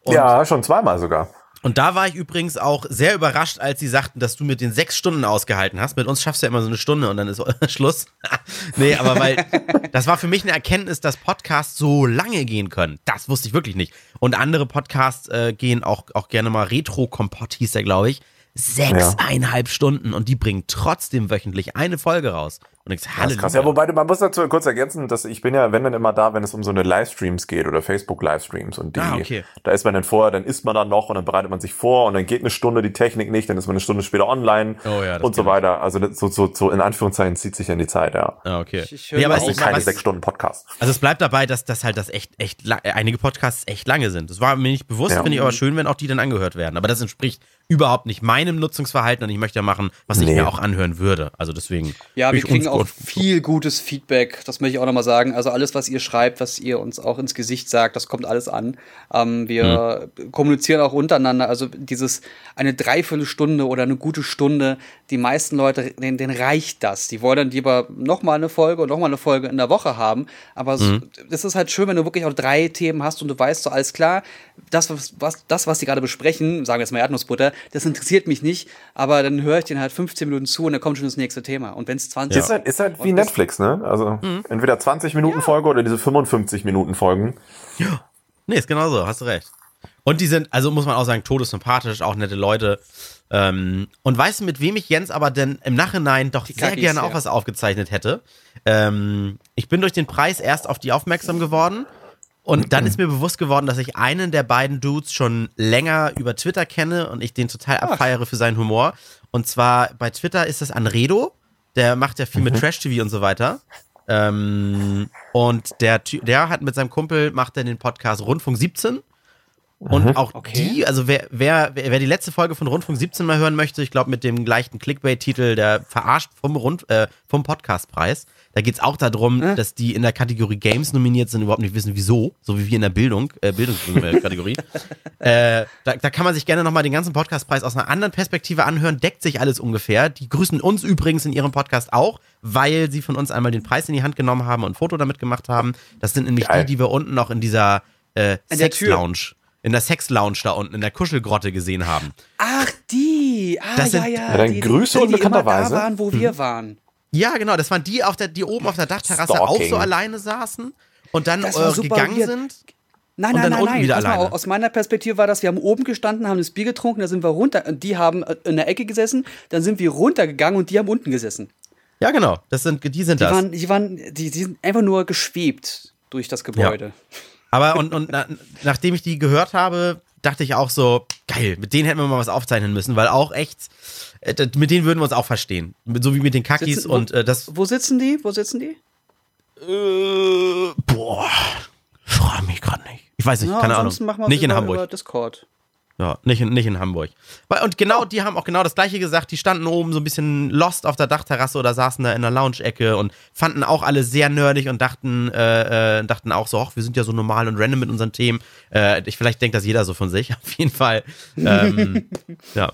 Und, ja, schon zweimal sogar. und da war ich übrigens auch sehr überrascht, als sie sagten, dass du mit den sechs Stunden ausgehalten hast. Mit uns schaffst du ja immer so eine Stunde und dann ist Schluss. nee, aber weil das war für mich eine Erkenntnis, dass Podcasts so lange gehen können. Das wusste ich wirklich nicht. Und andere Podcasts äh, gehen auch, auch gerne mal Retro-Kompott, hieß der, glaube ich. Sechseinhalb Stunden und die bringen trotzdem wöchentlich eine Folge raus. Und ich Das ist Halleluja. krass. Ja, wobei man muss dazu kurz ergänzen, dass ich bin ja, wenn dann immer da, wenn es um so eine Livestreams geht oder Facebook-Livestreams und die, Ah, okay. da ist man dann vorher, dann isst man dann noch und dann bereitet man sich vor und dann geht eine Stunde die Technik nicht, dann ist man eine Stunde später online Oh ja, und so weiter. Also das, so, so, so in Anführungszeichen zieht sich ja in die Zeit, ja. Ah, okay. Ich- ich höre nee, aber es auch ist keine was- sechs Stunden Podcast. Also es bleibt dabei, dass das halt das echt, echt, einige Podcasts echt lange sind. Das war mir nicht bewusst, Ja. finde ich aber schön, wenn auch die dann angehört werden. Aber das entspricht überhaupt nicht meinem Nutzungsverhalten und ich möchte ja machen, was ich Nee. mir auch anhören würde. Also deswegen. Ja, wir kriegen auch viel gutes Feedback. Das möchte ich auch nochmal sagen. Also alles, was ihr schreibt, was ihr uns auch ins Gesicht sagt, das kommt alles an. Ähm, wir kommunizieren auch untereinander. Also dieses eine Dreiviertelstunde oder eine gute Stunde, die meisten Leute, denen, denen reicht das. Die wollen dann lieber nochmal eine Folge und nochmal eine Folge in der Woche haben. Aber es es ist halt schön, wenn du wirklich auch drei Themen hast und du weißt so, alles klar, das, was, was, das, was die gerade besprechen, sagen wir jetzt mal Erdnussbutter, das interessiert mich nicht, aber dann höre ich den halt 15 Minuten zu und dann kommt schon das nächste Thema. Und wenn es 20 Ist halt, ist halt wie Netflix, ne? Also entweder 20 Minuten Folge oder diese 55 Minuten Folgen. Nee, ist genau so, hast du recht. Und die sind, also muss man auch sagen, todessympathisch, auch nette Leute. Ähm, und weißt du, mit wem ich Jens aber denn im Nachhinein doch sehr Kackis, gerne ja. auch was aufgezeichnet hätte? Ähm, ich bin durch den Preis erst auf die aufmerksam geworden. Und dann ist mir bewusst geworden, dass ich einen der beiden Dudes schon länger über Twitter kenne und ich den total abfeiere für seinen Humor. Und zwar bei Twitter ist das Anredo. Der macht ja viel mit Trash-TV und so weiter. Ähm, und der, der hat mit seinem Kumpel, macht den Podcast Rundfunk 17. Und auch Okay. die, also wer, wer, wer wer die letzte Folge von Rundfunk 17 mal hören möchte, ich glaube mit dem gleichen Clickbait-Titel, der verarscht vom, Rund, äh, vom Podcastpreis, da geht es auch darum, dass die in der Kategorie Games nominiert sind, überhaupt nicht wissen, wieso, so wie wir in der Bildung, äh, Bildungskategorie. äh, da, da kann man sich gerne nochmal den ganzen Podcastpreis aus einer anderen Perspektive anhören, deckt sich alles ungefähr. Die grüßen uns übrigens in ihrem Podcast auch, weil sie von uns einmal den Preis in die Hand genommen haben und ein Foto damit gemacht haben. Das sind nämlich Geil. die, die wir unten noch in dieser äh, In der Tür. Sex-Lounge, in der Sex-Lounge da unten, in der Kuschelgrotte gesehen haben. Ach, die. Ah, Das sind- ja, ja. Ja, dann die, Grüße die, die unbekannterweise. da waren, wo wir waren. Ja, genau, das waren die, auf der, die oben auf der Dachterrasse auch Stalking. so alleine saßen und dann Das war äh, super gegangen weird. sind. Nein, Und nein, dann nein, unten nein. mal, aus meiner Perspektive war das, wir haben oben gestanden, haben das Bier getrunken, da sind wir runter. und Die haben äh, in der Ecke gesessen, dann sind wir runtergegangen und die haben unten gesessen. Ja, genau, das sind, die sind Die das. waren, die waren, die, die sind einfach nur geschwebt durch das Gebäude. Aber und, und na, nachdem ich die gehört habe, dachte ich auch so, geil, mit denen hätten wir mal was aufzeichnen müssen, weil auch echt, äh, mit denen würden wir uns auch verstehen. So wie mit den Kakis Sitzen- und äh, das. Wo sitzen die? Wo sitzen die? Äh, boah, frag mich gerade nicht. Ich weiß nicht, Ja, keine Ahnung. ansonsten machen wir Nicht in Hamburg. Discord. Ja, nicht in, nicht in Hamburg. Und genau, die haben auch genau das gleiche gesagt. Die standen oben so ein bisschen lost auf der Dachterrasse oder saßen da in der Lounge-Ecke und fanden auch alle sehr nerdig und dachten, äh, äh, dachten auch so, ach, wir sind ja so normal und random mit unseren Themen. Äh, ich, vielleicht denkt das jeder so von sich, auf jeden Fall. Ähm, ja.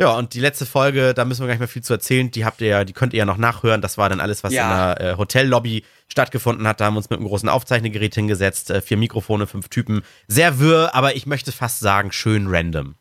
Ja, und die letzte Folge, da müssen wir gar nicht mehr viel zu erzählen. Die habt ihr ja, die könnt ihr ja noch nachhören. Das war dann alles, was Ja. in der äh, Hotellobby stattgefunden hat. Da haben wir uns mit einem großen Aufzeichnegerät hingesetzt, äh, vier Mikrofone, fünf Typen. Sehr wirr, aber ich möchte fast sagen, schön random.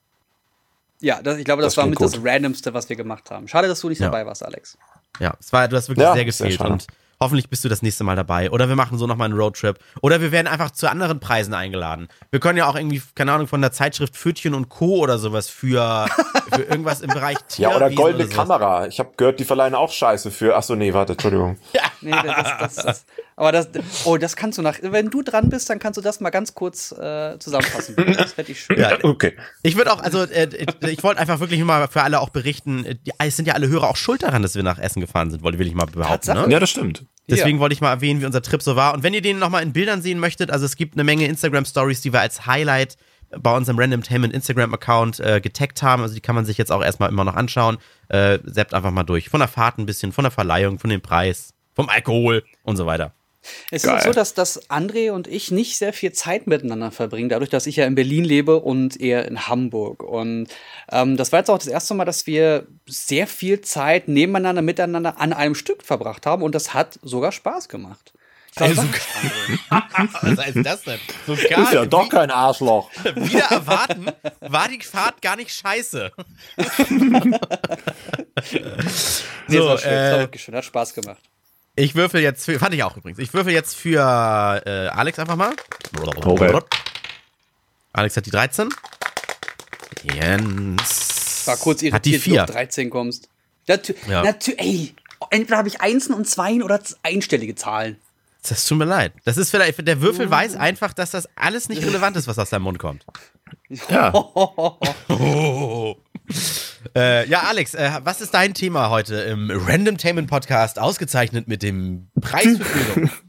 Ja, das, ich glaube, das, Das war mit das gut. Randomste, was wir gemacht haben. Schade, dass du nicht Ja. dabei warst, Alex. Ja, es war, du hast wirklich Ja, sehr sehr gefehlt schade. und hoffentlich bist du das nächste Mal dabei. Oder wir machen so nochmal einen Roadtrip. Oder wir werden einfach zu anderen Preisen eingeladen. Wir können ja auch irgendwie, keine Ahnung, von der Zeitschrift Pfötchen und Co. oder sowas für, für irgendwas im Bereich Tier. Ja, oder goldene sowas. Kamera. Ich habe gehört, die verleihen auch Scheiße für. Achso, nee, warte, Entschuldigung. Nee, das, das, das, das, aber das, oh, das kannst du nach, wenn du dran bist, dann kannst du das mal ganz kurz äh, zusammenfassen. Das hätte ich schön. Ja, Okay. Ich würde auch, also äh, ich wollte einfach wirklich mal für alle auch berichten, äh, die, es sind ja alle Hörer auch schuld daran, dass wir nach Essen gefahren sind, wollte will ich mal behaupten. Ne? Ja, das stimmt. Deswegen wollte ich mal erwähnen, wie unser Trip so war. Und wenn ihr den nochmal in Bildern sehen möchtet, also es gibt eine Menge Instagram-Stories, die wir als Highlight bei unserem Random Tainment Instagram-Account äh, getaggt haben. Also die kann man sich jetzt auch erstmal immer noch anschauen. Äh, seppt einfach mal durch. Von der Fahrt ein bisschen, von der Verleihung, von dem Preis, vom Alkohol und so weiter. Es Geil. ist so, dass, dass André und ich nicht sehr viel Zeit miteinander verbringen, dadurch, dass ich ja in Berlin lebe und er in Hamburg. Und ähm, das war jetzt auch das erste Mal, dass wir sehr viel Zeit nebeneinander, miteinander an einem Stück verbracht haben und das hat sogar Spaß gemacht. War Also-. Was heißt das denn? So Ist ja doch kein Arschloch. wieder erwarten, war die Fahrt gar nicht scheiße. Nee, so, war schön, es war äh, wirklich schön, hat Spaß gemacht. Ich würfel jetzt für, fand ich auch übrigens, ich würfel jetzt für äh, Alex einfach mal. Okay. Alex hat die 13. Jens. War kurz irritiert, Hat die wie du 4. auf 13 kommst. Natü Ja. natü ey, entweder habe ich Einsen und Zweien oder einstellige Zahlen. Das tut mir leid. Das ist vielleicht, der Würfel Oh. weiß einfach, dass das alles nicht relevant ist, was aus deinem Mund kommt. Ja. Oh. Äh, ja, Alex, äh, was ist dein Thema heute im Random Tainment Podcast, ausgezeichnet mit dem Preis für Bildung?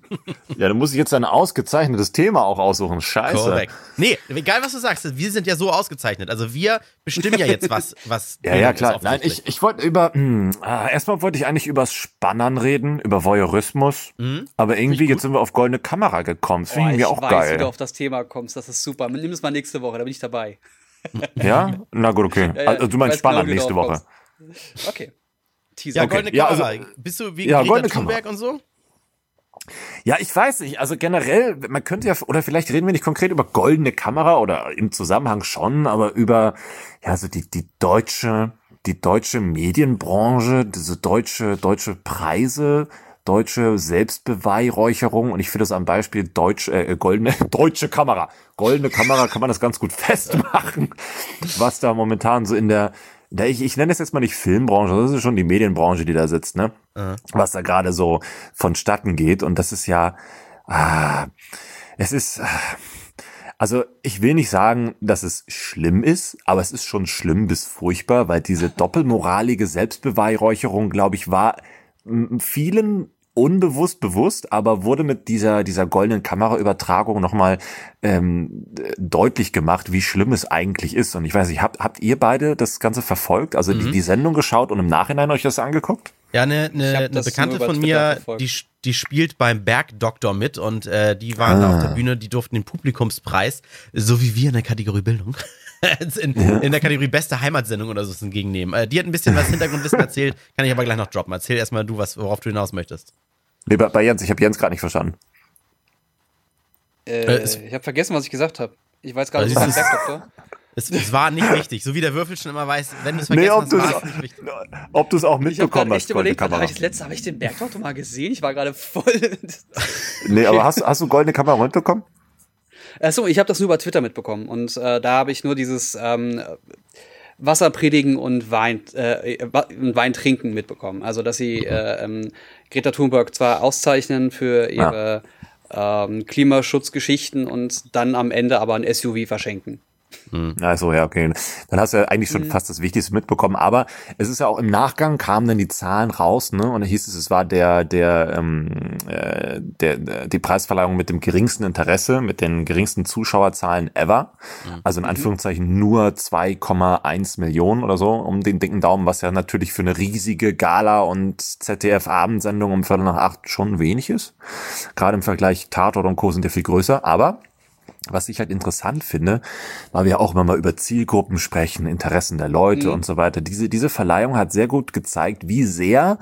Ja, dann muss ich jetzt ein ausgezeichnetes Thema auch aussuchen. Scheiße. Korrekt. Nee, egal was du sagst, wir sind ja so ausgezeichnet. Also wir bestimmen ja jetzt was, was. Ja, ja, ist klar. Nein, ich, ich wollte über, hm, ah, erstmal wollte ich eigentlich übers Spannern reden, über Voyeurismus, aber irgendwie jetzt sind wir auf goldene Kamera gekommen. Das finde ich ich mir auch weiß, wie du geil. auf das Thema kommst. Das ist super. Nimm es mal nächste Woche, da bin ich dabei. Ja? Na gut, okay. Ja, ja, also du meinst weiß Spannern genau, nächste Woche. kommst. Okay. Teaser. Ja, Okay. goldene Ja, Kamera. also- Bist du wie Ja, Greta goldene Thunberg und so? Ja, ich weiß nicht. Also generell, man könnte ja, oder vielleicht reden wir nicht konkret über goldene Kamera oder im Zusammenhang schon, aber über, ja, so die, die deutsche, die deutsche Medienbranche, diese deutsche, deutsche Preise, deutsche Selbstbeweihräucherung und ich finde das am Beispiel deutsch, äh, goldene, deutsche Kamera. Goldene Kamera kann man das ganz gut festmachen, was da momentan so in der, da ich, ich nenne es jetzt mal nicht Filmbranche, das ist schon die Medienbranche, die da sitzt, ne? Mhm. Was da gerade so vonstatten geht. Und das ist ja, ah, es ist, also ich will nicht sagen, dass es schlimm ist, aber es ist schon schlimm bis furchtbar, weil diese doppelmoralige Selbstbeweihräucherung, glaube ich, war vielen unbewusst bewusst, aber wurde mit dieser dieser goldenen Kameraübertragung nochmal ähm, deutlich gemacht, wie schlimm es eigentlich ist. Und ich weiß nicht, habt, habt ihr beide das Ganze verfolgt, also mhm. die, die Sendung geschaut und im Nachhinein euch das angeguckt? Ja, eine, eine, eine Bekannte von mir, die, die spielt beim Bergdoktor mit und äh, die waren ah. auf der Bühne, die durften den Publikumspreis, so wie wir in der Kategorie Bildung, in, ja. in, der Kategorie beste Heimatsendung oder so entgegennehmen. Äh, die hat ein bisschen was Hintergrundwissen erzählt, kann ich aber gleich noch droppen. Erzähl erstmal du, was, worauf du hinaus möchtest. Nee, bei, bei Jens, ich habe Jens gerade nicht verstanden. Äh, äh ich habe vergessen, was ich gesagt habe. Ich weiß gar nicht, was ich gesagt habe. Es, es, war nicht wichtig, so wie der Würfel schon immer weiß, wenn du es vergessen nee, hast, war es nicht wichtig. Ob du es auch mitbekommen hast. Ich habe überlegt, habe ich das letzte, habe ich den Bergdoktor mal gesehen? Ich war gerade voll. nee, aber hast, hast du goldene Kamera mitbekommen? Achso, ich habe das nur über Twitter mitbekommen und äh, da habe ich nur dieses ähm, Wasser predigen und Wein, äh, Wein trinken mitbekommen. Also, dass sie äh, ähm, Greta Thunberg zwar auszeichnen für ihre ja. ähm, Klimaschutzgeschichten und dann am Ende aber ein SUV verschenken. Also ja, okay. Dann hast du ja eigentlich schon mhm. fast das Wichtigste mitbekommen. Aber es ist ja auch im Nachgang kamen dann die Zahlen raus, ne? Und da hieß es, es war der, der, ähm, äh, der, die Preisverleihung mit dem geringsten Interesse, mit den geringsten Zuschauerzahlen ever. Mhm. Also in mhm. Anführungszeichen nur 2,1 Millionen oder so um den dicken Daumen, was ja natürlich für eine riesige Gala und ZDF-Abendsendung um Viertel nach acht schon wenig ist. Gerade im Vergleich Tatort und Co. sind ja viel größer, aber was ich halt interessant finde, weil wir auch immer mal über Zielgruppen sprechen, Interessen der Leute mhm. und so weiter. Diese, diese Verleihung hat sehr gut gezeigt, wie sehr,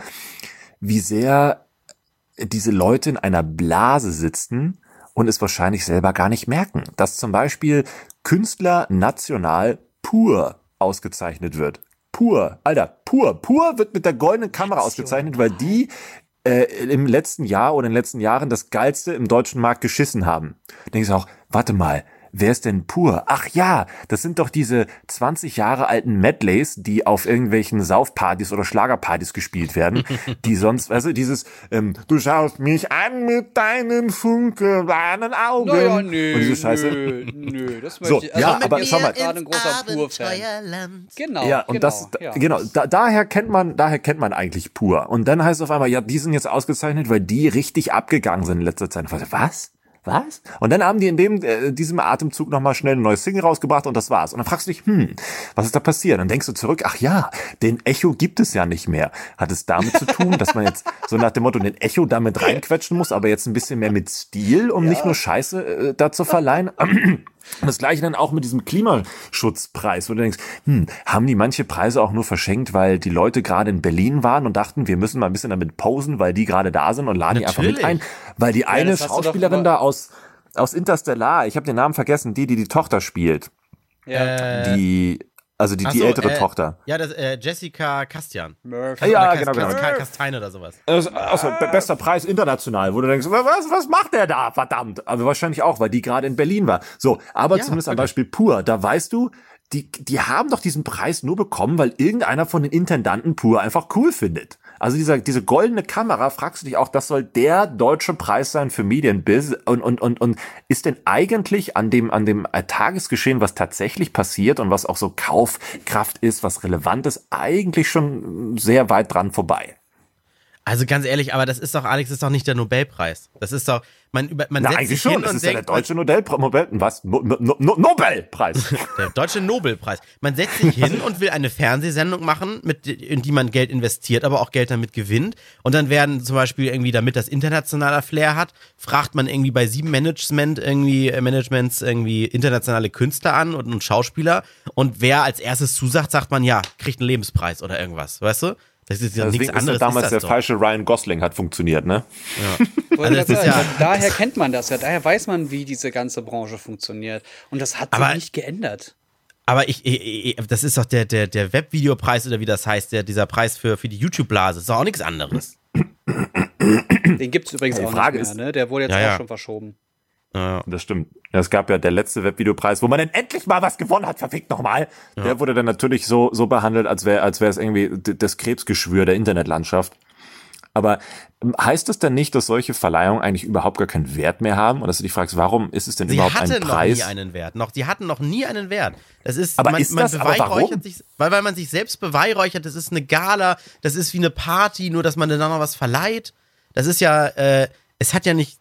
wie sehr diese Leute in einer Blase sitzen und es wahrscheinlich selber gar nicht merken, dass zum Beispiel Künstler national pur ausgezeichnet wird. Pur, Alter, pur, pur wird mit der goldenen Kamera ausgezeichnet, weil die äh, im letzten Jahr oder in den letzten Jahren das Geilste im deutschen Markt geschissen haben. Denke ich auch, warte mal, Wer ist denn pur? Ach ja, das sind doch diese 20 Jahre alten Medleys, die auf irgendwelchen Saufpartys oder Schlagerpartys gespielt werden, die sonst, also dieses, ähm, du schaust mich an mit deinen funkelwarnen Augen. Naja, nö, und diese Scheiße. Nö, nö, das möchte so, ich. Also ja, aber schau mal. gerade ein großer Pur-Fan. Genau. Ja, und genau, das, ja. genau, da, daher kennt man, daher kennt man eigentlich pur. Und dann heißt es auf einmal, ja, die sind jetzt ausgezeichnet, weil die richtig abgegangen sind in letzter Zeit. Was? Was? Und dann haben die in dem, äh, diesem Atemzug nochmal schnell ein neues Single rausgebracht und das war's. Und dann fragst du dich, hm, was ist da passiert? Dann denkst du zurück, ach ja, den Echo gibt es ja nicht mehr. Hat es damit zu tun, dass man jetzt so nach dem Motto den Echo damit reinquetschen muss, aber jetzt ein bisschen mehr mit Stil, um ja. nicht nur Scheiße äh, da zu verleihen? Und das gleiche dann auch mit diesem Klimaschutzpreis, wo du denkst, hm, haben die manche Preise auch nur verschenkt, weil die Leute gerade in Berlin waren und dachten, wir müssen mal ein bisschen damit posen, weil die gerade da sind und laden Natürlich. die einfach mit ein. Weil die eine ja, Schauspielerin da aus, aus Interstellar, ich habe den Namen vergessen, die, die die Tochter spielt. Ja. Die also die, die so, ältere äh, Tochter. Ja, das, äh, Jessica Castian. Murphy. Ja, genau, genau. Castaine oder sowas. Also, also bester Preis international, wo du denkst, was, was macht der da, verdammt? Aber wahrscheinlich auch, weil die gerade in Berlin war. So, aber ja, zumindest am Beispiel Pur, da weißt du, die, die haben doch diesen Preis nur bekommen, weil irgendeiner von den Intendanten Pur einfach cool findet. Also dieser, diese goldene Kamera, fragst du dich auch, das soll der deutsche Preis sein für Medienbiz und, und, und, und ist denn eigentlich an dem, an dem Tagesgeschehen, was tatsächlich passiert und was auch so Kaufkraft ist, was relevant ist, eigentlich schon sehr weit dran vorbei? Also ganz ehrlich, aber das ist doch, Alex, das ist doch nicht der Nobelpreis. Das ist doch, man, man Na, setzt sich schon. hin das und ist denkt, ja der deutsche Nobelpreis. Was? No, no, no, Nobelpreis. Der deutsche Nobelpreis. Man setzt sich hin und will eine Fernsehsendung machen, mit, in die man Geld investiert, aber auch Geld damit gewinnt. Und dann werden zum Beispiel irgendwie, damit das internationaler Flair hat, fragt man irgendwie bei sieben Management irgendwie, äh, Managements irgendwie internationale Künstler an und, und Schauspieler. Und wer als erstes zusagt, sagt man, ja, kriegt einen Lebenspreis oder irgendwas, weißt du? Das ist ja Deswegen nichts ist anderes. ja damals ist der das doch. falsche Ryan Gosling hat funktioniert, ne? Wollte Also das ist sagen, ja- daher kennt man das ja, daher weiß man, wie diese ganze Branche funktioniert. Und das hat sich Aber- nicht geändert. Aber ich, ich, ich, das ist doch der, der, der Webvideopreis oder wie das heißt, der, dieser Preis für, für die YouTube-Blase. Ist doch auch nichts anderes. Den gibt es übrigens Ja, die auch Frage nicht mehr, ist- ne? Der wurde jetzt Ja, auch ja. schon verschoben. Ja. Das stimmt. Ja, es gab ja der letzte Webvideopreis, wo man dann endlich mal was gewonnen hat, verfickt nochmal. Der wurde dann natürlich so, so behandelt, als wäre als wäre es irgendwie das Krebsgeschwür der Internetlandschaft. Aber ähm, heißt das denn nicht, dass solche Verleihungen eigentlich überhaupt gar keinen Wert mehr haben? Und dass du dich fragst, warum ist es denn Sie überhaupt ein noch Preis? nie einen Wert. Noch, sie hatten noch nie einen Wert. Das ist, Aber man, ist man das- aber beweihräuchert warum? sich, weil, weil man sich selbst beweihräuchert. Das ist eine Gala, das ist wie eine Party, nur dass man dann noch was verleiht. Das ist ja, äh, es hat ja nicht,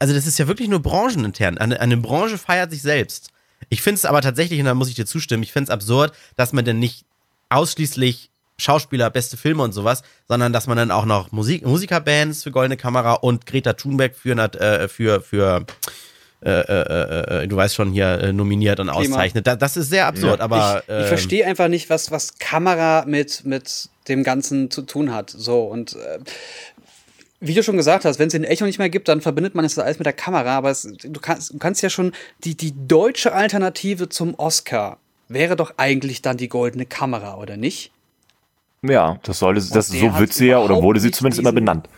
also das ist ja wirklich nur branchenintern. Eine, eine Branche feiert sich selbst. Ich finde es aber tatsächlich, und da muss ich dir zustimmen, ich finde es absurd, dass man denn nicht ausschließlich Schauspieler, beste Filme und sowas, sondern dass man dann auch noch Musik, Musikerbands für Goldene Kamera und Greta Thunberg für, äh, für, für äh, äh, äh, äh, du weißt schon, hier äh, nominiert und auszeichnet. Da, das ist sehr absurd, aber. ich ich ähm, verstehe einfach nicht, was, was Kamera mit, mit dem Ganzen zu tun hat. So, und äh, wie du schon gesagt hast, wenn es den Echo nicht mehr gibt, dann verbindet man es alles mit der Kamera. Aber es, du, kannst, du kannst ja schon, die, die deutsche Alternative zum Oscar wäre doch eigentlich dann die goldene Kamera, oder nicht? Ja, das sollte, das, so wird sie ja, oder wurde sie zumindest immer diesen- benannt.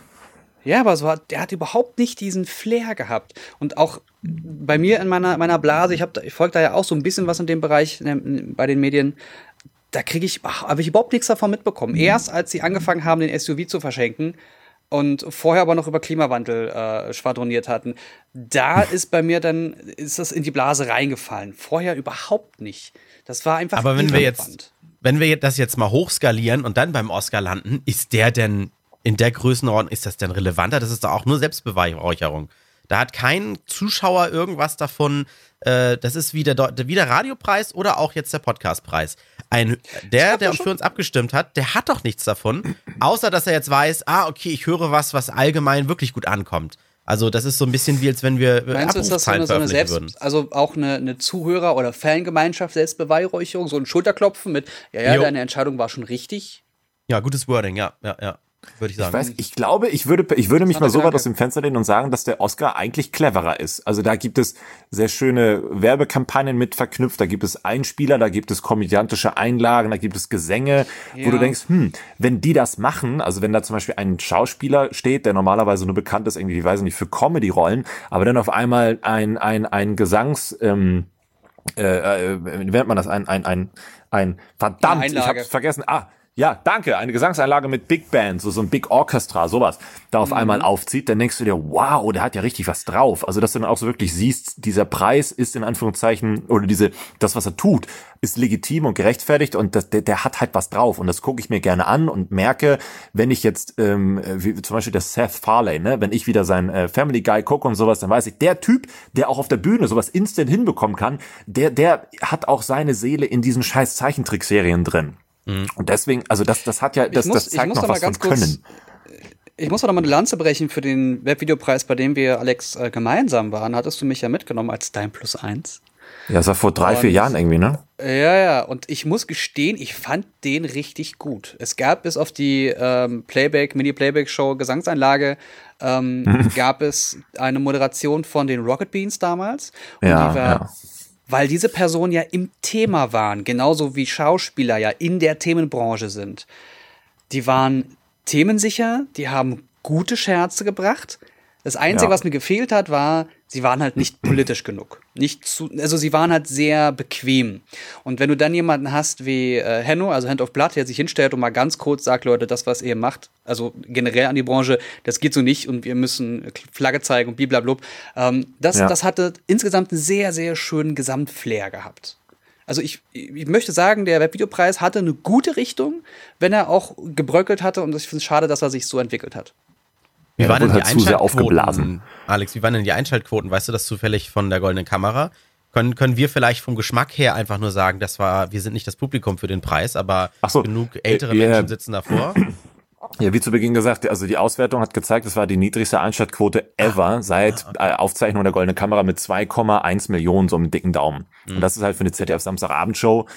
Ja, aber so hat, der hat überhaupt nicht diesen Flair gehabt. Und auch bei mir in meiner, meiner Blase, ich, hab ich folge da ja auch so ein bisschen was in dem Bereich ähm, bei den Medien, da kriege ich, habe ich überhaupt nichts davon mitbekommen. Erst als sie angefangen haben, den SUV zu verschenken und vorher aber noch über Klimawandel äh, schwadroniert hatten, da ist bei mir dann, ist das in die Blase reingefallen. Vorher überhaupt nicht. Das war einfach Aber wenn wir jetzt, wenn wir das jetzt mal hochskalieren und dann beim Oscar landen, ist der denn in der Größenordnung, ist das denn relevanter? Das ist doch auch nur Selbstbeweihräucherung. Da hat kein Zuschauer irgendwas davon. Äh, das ist wie der, wie der Radiopreis oder auch jetzt der Podcastpreis. Ein, der, der für uns abgestimmt hat, der hat doch nichts davon, außer dass er jetzt weiß, ah, okay, ich höre was, was allgemein wirklich gut ankommt. Also das ist so ein bisschen wie, als wenn wir Meinst du, ist das so eine, so eine Selbst, würden. also auch eine, eine Zuhörer- oder Fangemeinschaft, Selbstbeweihräucherung, so ein Schulterklopfen mit, ja, ja, Jo. deine Entscheidung war schon richtig? Ja, gutes Wording, ja, ja, ja, würde ich sagen. Ich weiß, ich glaube, ich würde, ich würde mich mal so weit aus dem Fenster lehnen und sagen, dass der Oscar eigentlich cleverer ist. Also da gibt es sehr schöne Werbekampagnen mit verknüpft, da gibt es Einspieler, da gibt es komödiantische Einlagen, da gibt es Gesänge, wo Ja. du denkst, hm, wenn die das machen, also wenn da zum Beispiel ein Schauspieler steht, der normalerweise nur bekannt ist, irgendwie, ich weiß nicht, für Comedy-Rollen, aber dann auf einmal ein, ein, ein Gesangs, ähm, äh, äh, wie nennt man das? Ein, ein, ein, ein, verdammt, ich hab's vergessen. Ah, ja, danke. Eine Gesangseinlage mit Big Band, so, so ein Big Orchestra, sowas, da auf einmal aufzieht, dann denkst du dir, wow, der hat ja richtig was drauf. Also, dass du dann auch so wirklich siehst, dieser Preis ist in Anführungszeichen, oder diese, das, was er tut, ist legitim und gerechtfertigt und das, der, der hat halt was drauf. Und das gucke ich mir gerne an und merke, wenn ich jetzt, ähm, wie zum Beispiel der Seth Farley, ne, wenn ich wieder sein äh, Family Guy gucke und sowas, dann weiß ich, der Typ, der auch auf der Bühne sowas instant hinbekommen kann, der, der hat auch seine Seele in diesen scheiß Zeichentrickserien drin. Und deswegen, also das, das hat ja, das, muss- das ich zeigt muss noch was von ganz kurz- Können. Ich muss doch noch mal eine Lanze brechen für den Webvideopreis, bei dem wir, Alex, äh, gemeinsam waren. Hattest du mich ja mitgenommen als dein Plus eins. Ja, das war vor drei, vier Und- Jahren irgendwie, ne? Ja, ja, und ich muss gestehen, ich fand den richtig gut. Es gab bis auf die ähm, Playback, Mini-Playback-Show, Gesangseinlage, ähm, gab es eine Moderation von den Rocket Beans damals. Und Ja, die war, ja. Weil diese Personen ja im Thema waren, genauso wie Schauspieler ja in der Themenbranche sind. Die waren themensicher, die haben gute Scherze gebracht. Das Einzige, Ja. was mir gefehlt hat, war, sie waren halt nicht politisch genug. Nicht zu, also sie waren halt sehr bequem. Und wenn du dann jemanden hast wie äh, Henno, also Hand of Blood, der sich hinstellt und mal ganz kurz sagt, Leute, das, was ihr macht, also generell an die Branche, das geht so nicht und wir müssen Flagge zeigen und blablabla. Ähm, das, Ja. das hatte insgesamt einen sehr, sehr schönen Gesamtflair gehabt. Also ich, ich möchte sagen, der Webvideopreis hatte eine gute Richtung, wenn er auch gebröckelt hatte und ich finde es schade, dass er sich so entwickelt hat. Wie Ja, waren denn die halt zu sehr Einschaltquoten, aufgeblasen. Alex, wie waren denn die Einschaltquoten? Weißt du das zufällig von der goldenen Kamera? Können, können wir vielleicht vom Geschmack her einfach nur sagen, das war, wir sind nicht das Publikum für den Preis, aber so. genug ältere Äh. Menschen sitzen davor. Ja, wie zu Beginn gesagt, also die Auswertung hat gezeigt, es war die niedrigste Einschaltquote ever seit äh, Aufzeichnung der Goldenen Kamera mit 2,1 Millionen, so einem dicken Daumen. Und das ist halt für eine ZDF Samstagabendshow,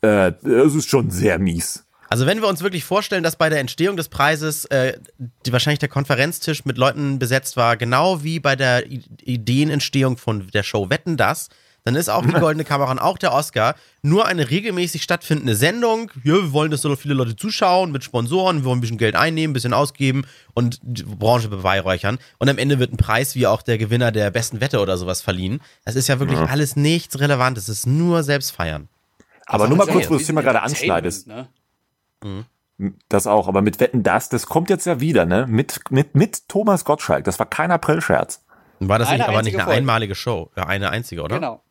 äh, das ist schon sehr mies. Also wenn wir uns wirklich vorstellen, dass bei der Entstehung des Preises äh, die, wahrscheinlich der Konferenztisch mit Leuten besetzt war, genau wie bei der I Ideenentstehung von der Show Wetten das, dann ist auch die Goldene Kamera und auch der Oscar nur eine regelmäßig stattfindende Sendung. Ja, wir wollen, dass so viele Leute zuschauen mit Sponsoren, wir wollen ein bisschen Geld einnehmen, ein bisschen ausgeben und die Branche beweihräuchern. Und am Ende wird ein Preis wie auch der Gewinner der besten Wette oder sowas verliehen. Das ist ja wirklich ja. alles nichts Relevantes. Es ist nur Selbstfeiern. Aber nur mal kurz, wo du das Thema gerade anschneidest. Ne? Mhm. Das auch, aber mit Wetten das, das kommt jetzt ja wieder, ne? Mit, mit, mit Thomas Gottschalk. Das war kein Aprilscherz. War das nicht, aber nicht eine Folge. einmalige Show? Ja, eine einzige, oder? Genau.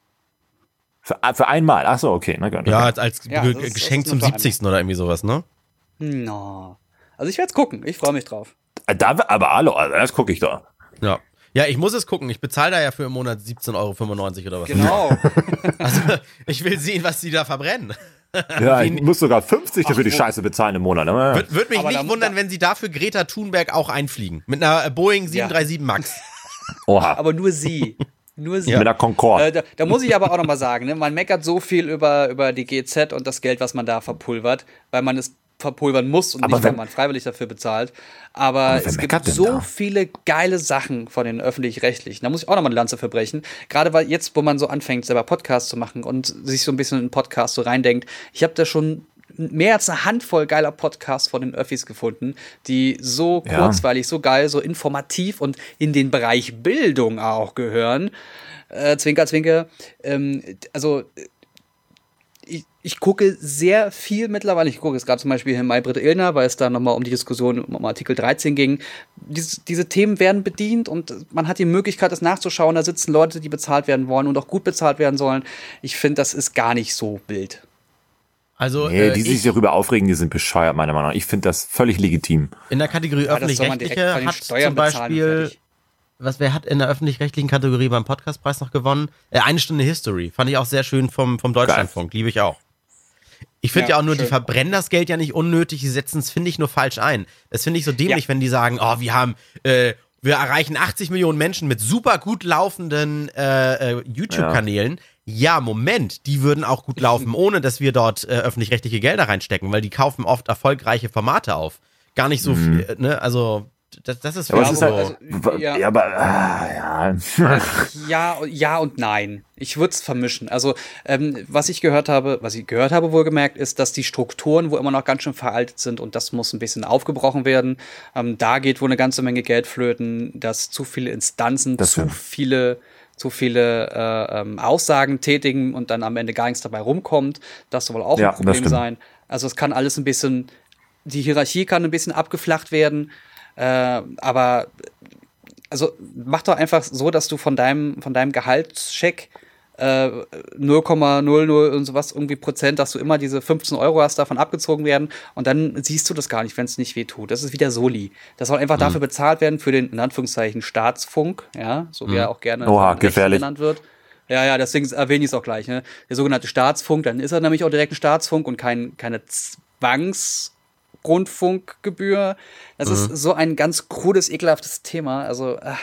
Für, für einmal, ach so, okay. Na, okay. Ja, als, als ja, ist, Geschenk zum 70. Einmal. oder irgendwie sowas, ne? No. Also ich werde es gucken, ich freue mich drauf. Äh, da, aber hallo, also das gucke ich da. Ja. Ja, ich muss es gucken. Ich bezahle da ja für im Monat 17,95 Euro oder was. Genau. also, ich will sehen, was die da verbrennen. Ja, ich muss sogar 50 für die Scheiße bezahlen im Monat. Würde würd mich Aber nicht wundern, wenn sie dafür Greta Thunberg auch einfliegen. Mit einer Boeing 737 ja. Max. Oha. Aber nur sie. Nur sie. Ja. Mit der Concorde. Äh, da, da, muss ich aber auch nochmal sagen, ne, man meckert so viel über, über die GZ und das Geld, was man da verpulvert, weil man es verpulvern muss und aber nicht, wenn, weil man freiwillig dafür bezahlt. Aber, aber es gibt so da? viele geile Sachen von den öffentlich-rechtlichen. Da muss ich auch nochmal eine Lanze verbrechen. Gerade weil jetzt, wo man so anfängt, selber Podcasts zu machen und sich so ein bisschen in einen Podcast so reindenkt. Ich habe da schon mehr als eine Handvoll geiler Podcasts von den Öffis gefunden, die so ja. kurzweilig, so geil, so informativ und in den Bereich Bildung auch gehören. Äh, zwinker, zwinker. Ähm, also ich, gucke sehr viel mittlerweile. Ich gucke jetzt gerade zum Beispiel hier Maybrit Illner, weil es da nochmal um die Diskussion um Artikel 13 ging. Dies, diese Themen werden bedient und man hat die Möglichkeit, das nachzuschauen. Da sitzen Leute, die bezahlt werden wollen und auch gut bezahlt werden sollen. Ich finde, das ist gar nicht so wild. Also, nee, äh, die sich darüber aufregen, die sind bescheuert, meiner Meinung nach. Ich finde das völlig legitim. In der Kategorie ja, öffentlich-rechtliche hat zum Beispiel, was wer hat in der öffentlich-rechtlichen Kategorie beim Podcastpreis noch gewonnen? Äh, eine Stunde History. Fand ich auch sehr schön vom, vom Deutschlandfunk. Liebe ich auch. Ich finde ja, ja, auch nur, schön. die verbrennen das Geld ja nicht unnötig, die setzen es, finde ich, nur falsch ein. Das finde ich so dämlich, ja. wenn die sagen, oh, wir haben, äh, wir erreichen 80 Millionen Menschen mit super gut laufenden äh, äh, YouTube-Kanälen. Ja. ja. Moment, die würden auch gut laufen, ohne dass wir dort äh, öffentlich-rechtliche Gelder reinstecken, weil die kaufen oft erfolgreiche Formate auf. Gar nicht so mhm. viel, ne? Also das, das ist, ja, ist halt, also, ja. ja. aber ah, ja. ja, ja und nein. Ich würde es vermischen. Also ähm, was ich gehört habe, was ich gehört habe, wohlgemerkt, ist, dass die Strukturen wo immer noch ganz schön veraltet sind und das muss ein bisschen aufgebrochen werden. Ähm, da geht wohl eine ganze Menge Geld flöten, dass zu viele Instanzen, das zu viele zu viele äh, ähm, Aussagen tätigen und dann am Ende gar nichts dabei rumkommt. Das soll auch ja, ein Problem sein. Also es kann alles ein bisschen, die Hierarchie kann ein bisschen abgeflacht werden. Äh, aber also mach doch einfach so, dass du von deinem, von deinem Gehaltscheck äh, 0,00 und sowas irgendwie Prozent, dass du immer diese 15 Euro hast, davon abgezogen werden und dann siehst du das gar nicht, wenn es nicht weh tut. Das ist wieder Soli. Das soll einfach mhm. dafür bezahlt werden für den, in Anführungszeichen, Staatsfunk, ja, so wie mhm. er auch gerne Oha, gefährlich. genannt wird. Ja, ja, deswegen erwähne ich es auch gleich. Ne? Der sogenannte Staatsfunk, dann ist er nämlich auch direkt ein Staatsfunk und kein, keine Zwangs- Rundfunkgebühr. Das mhm. ist so ein ganz krudes, ekelhaftes Thema. Also. Ach.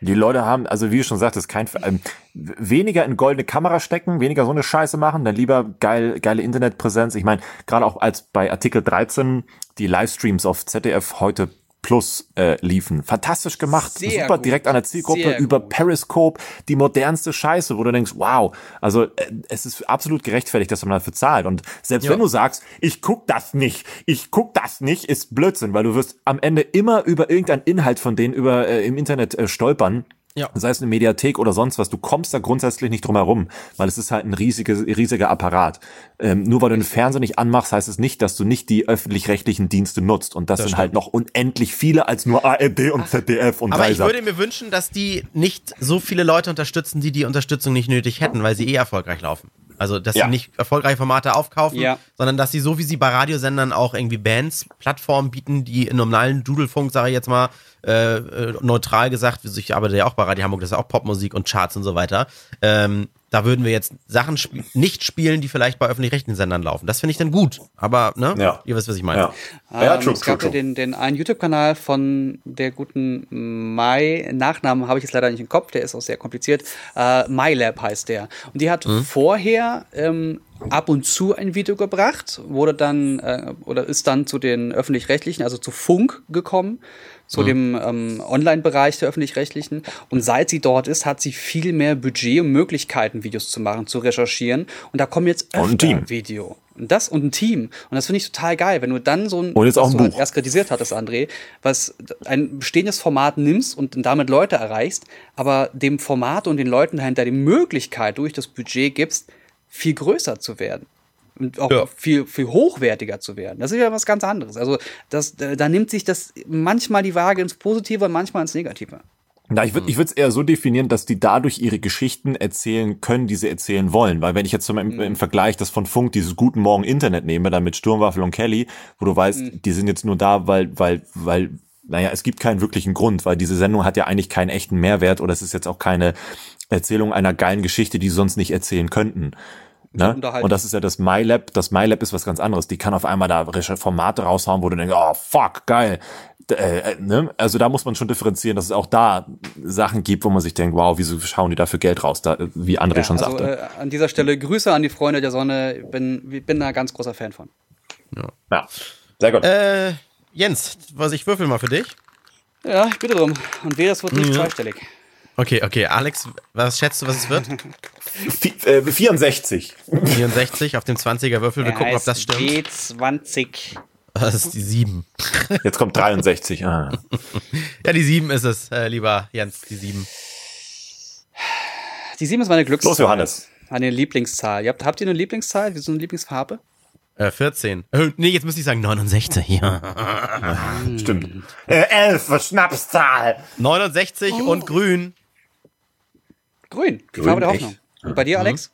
Die Leute haben, also wie du schon sagtest, kein ähm, weniger in goldene Kamera stecken, weniger so eine Scheiße machen, dann lieber geil, geile Internetpräsenz. Ich meine, gerade auch als bei Artikel 13 die Livestreams auf ZDF heute Plus äh, liefen. Fantastisch gemacht, Sehr super gut. direkt an der Zielgruppe über. Periscope, die modernste Scheiße, wo du denkst, wow, also äh, es ist absolut gerechtfertigt, dass man dafür zahlt. Und selbst ja. wenn du sagst, ich guck das nicht, ich guck das nicht, ist Blödsinn, weil du wirst am Ende immer über irgendeinen Inhalt von denen über äh, im Internet äh, stolpern ja. Sei es eine Mediathek oder sonst was, du kommst da grundsätzlich nicht drum herum, weil es ist halt ein riesiges, riesiger Apparat. Ähm, nur weil du den Fernseher nicht anmachst, heißt es nicht, dass du nicht die öffentlich-rechtlichen Dienste nutzt. Und das, das sind halt stimmt. halt noch unendlich viele als nur ARD und ZDF und Aber Reiser. ich würde mir wünschen, dass die nicht so viele Leute unterstützen, die die Unterstützung nicht nötig hätten, weil sie eh erfolgreich laufen. Also, dass ja. sie nicht erfolgreiche Formate aufkaufen, ja. sondern dass sie so wie sie bei Radiosendern auch irgendwie Bands, Plattformen bieten, die in normalen Dudelfunk, sage ich jetzt mal, äh, äh neutral gesagt, ich arbeite ja auch bei Radio Hamburg, das ist auch Popmusik und Charts und so weiter. Ähm, da würden wir jetzt Sachen sp nicht spielen, die vielleicht bei öffentlich-rechtlichen Sendern laufen. Das finde ich dann gut. Aber, ne? Ja. Ihr wisst, was ich meine. Ja, ja ähm, true, es gab true, ja den, den einen YouTube-Kanal von der guten Mai, Nachnamen habe ich jetzt leider nicht im Kopf, der ist auch sehr kompliziert. Äh, MyLab heißt der. Und die hat mhm. vorher ähm, ab und zu ein Video gebracht, wurde dann äh, oder ist dann zu den öffentlich-rechtlichen, also zu Funk gekommen, zu mhm. dem ähm, Online-Bereich der öffentlich-rechtlichen. Und seit sie dort ist, hat sie viel mehr Budget und Möglichkeiten, Videos zu machen, zu recherchieren. Und da kommen jetzt öfter ein Video. Und das und ein Team. Und das finde ich total geil, wenn du dann so ein, und jetzt auch ein Buch. Erst kritisiert hattest, André, was ein bestehendes Format nimmst und damit Leute erreichst, aber dem Format und den Leuten dahinter die Möglichkeit durch das Budget gibst, viel größer zu werden und auch ja. viel, viel hochwertiger zu werden. Das ist ja was ganz anderes. Also das, da nimmt sich das manchmal die Waage ins Positive und manchmal ins Negative. Na, ich würde ich würde es eher so definieren, dass die dadurch ihre Geschichten erzählen können, die sie erzählen wollen. Weil wenn ich jetzt zum im, im Vergleich das von Funk dieses Guten Morgen Internet nehme, dann mit Sturmwaffel und Kelly, wo du weißt, mhm. die sind jetzt nur da, weil, weil, weil, naja, es gibt keinen wirklichen Grund, weil diese Sendung hat ja eigentlich keinen echten Mehrwert oder es ist jetzt auch keine Erzählung einer geilen Geschichte, die sie sonst nicht erzählen könnten. Ne? Und das ist ja das MyLab. Das MyLab ist was ganz anderes. Die kann auf einmal da Formate raushauen, wo du denkst, oh fuck, geil. Äh, äh, ne? Also da muss man schon differenzieren, dass es auch da Sachen gibt, wo man sich denkt, wow, wieso schauen die dafür Geld raus, da, wie André ja, schon also, sagte. Äh, an dieser Stelle Grüße an die Freunde der Sonne. Bin, bin da ganz großer Fan von. Ja, ja. sehr gut. Äh, Jens, was ich würfel mal für dich. Ja, ich bitte drum. Und weh, das wird nicht ja. zweistellig. Okay, okay. Alex, was schätzt du, was es wird? 64. 64 auf dem 20er Würfel. Wir er gucken, ob das stimmt. B20. Das ist die 7. Jetzt kommt 63. Ah. Ja, die 7 ist es, äh, lieber Jens, die 7. Die 7 ist meine Glückszahl. Los, Johannes. Meine Lieblingszahl. Ihr habt, habt ihr eine Lieblingszahl? Wie so eine Lieblingsfarbe? Äh, 14. Äh, nee, jetzt müsste ich sagen 69. Ja. Stimmt. Äh, 11, Schnapszahl. 69 oh. und grün. Grün, die Grün, Farbe der Hoffnung. Und bei dir, mhm. Alex?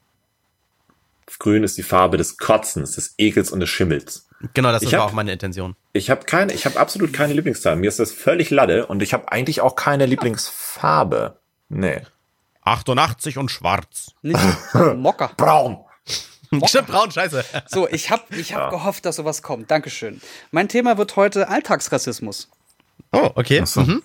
Grün ist die Farbe des Kotzens, des Ekels und des Schimmels. Genau, das ich war hab, auch meine Intention. Ich habe keine, ich habe absolut keine Lieblingszahl. Mir ist das völlig lade und ich habe eigentlich auch keine Lieblingsfarbe. Nee. 88 und schwarz. Nicht Mocker. Braun. Stimmt, braun, scheiße. So, ich habe ich hab ja. gehofft, dass sowas kommt. Dankeschön. Mein Thema wird heute Alltagsrassismus. Oh, okay. So. Mhm.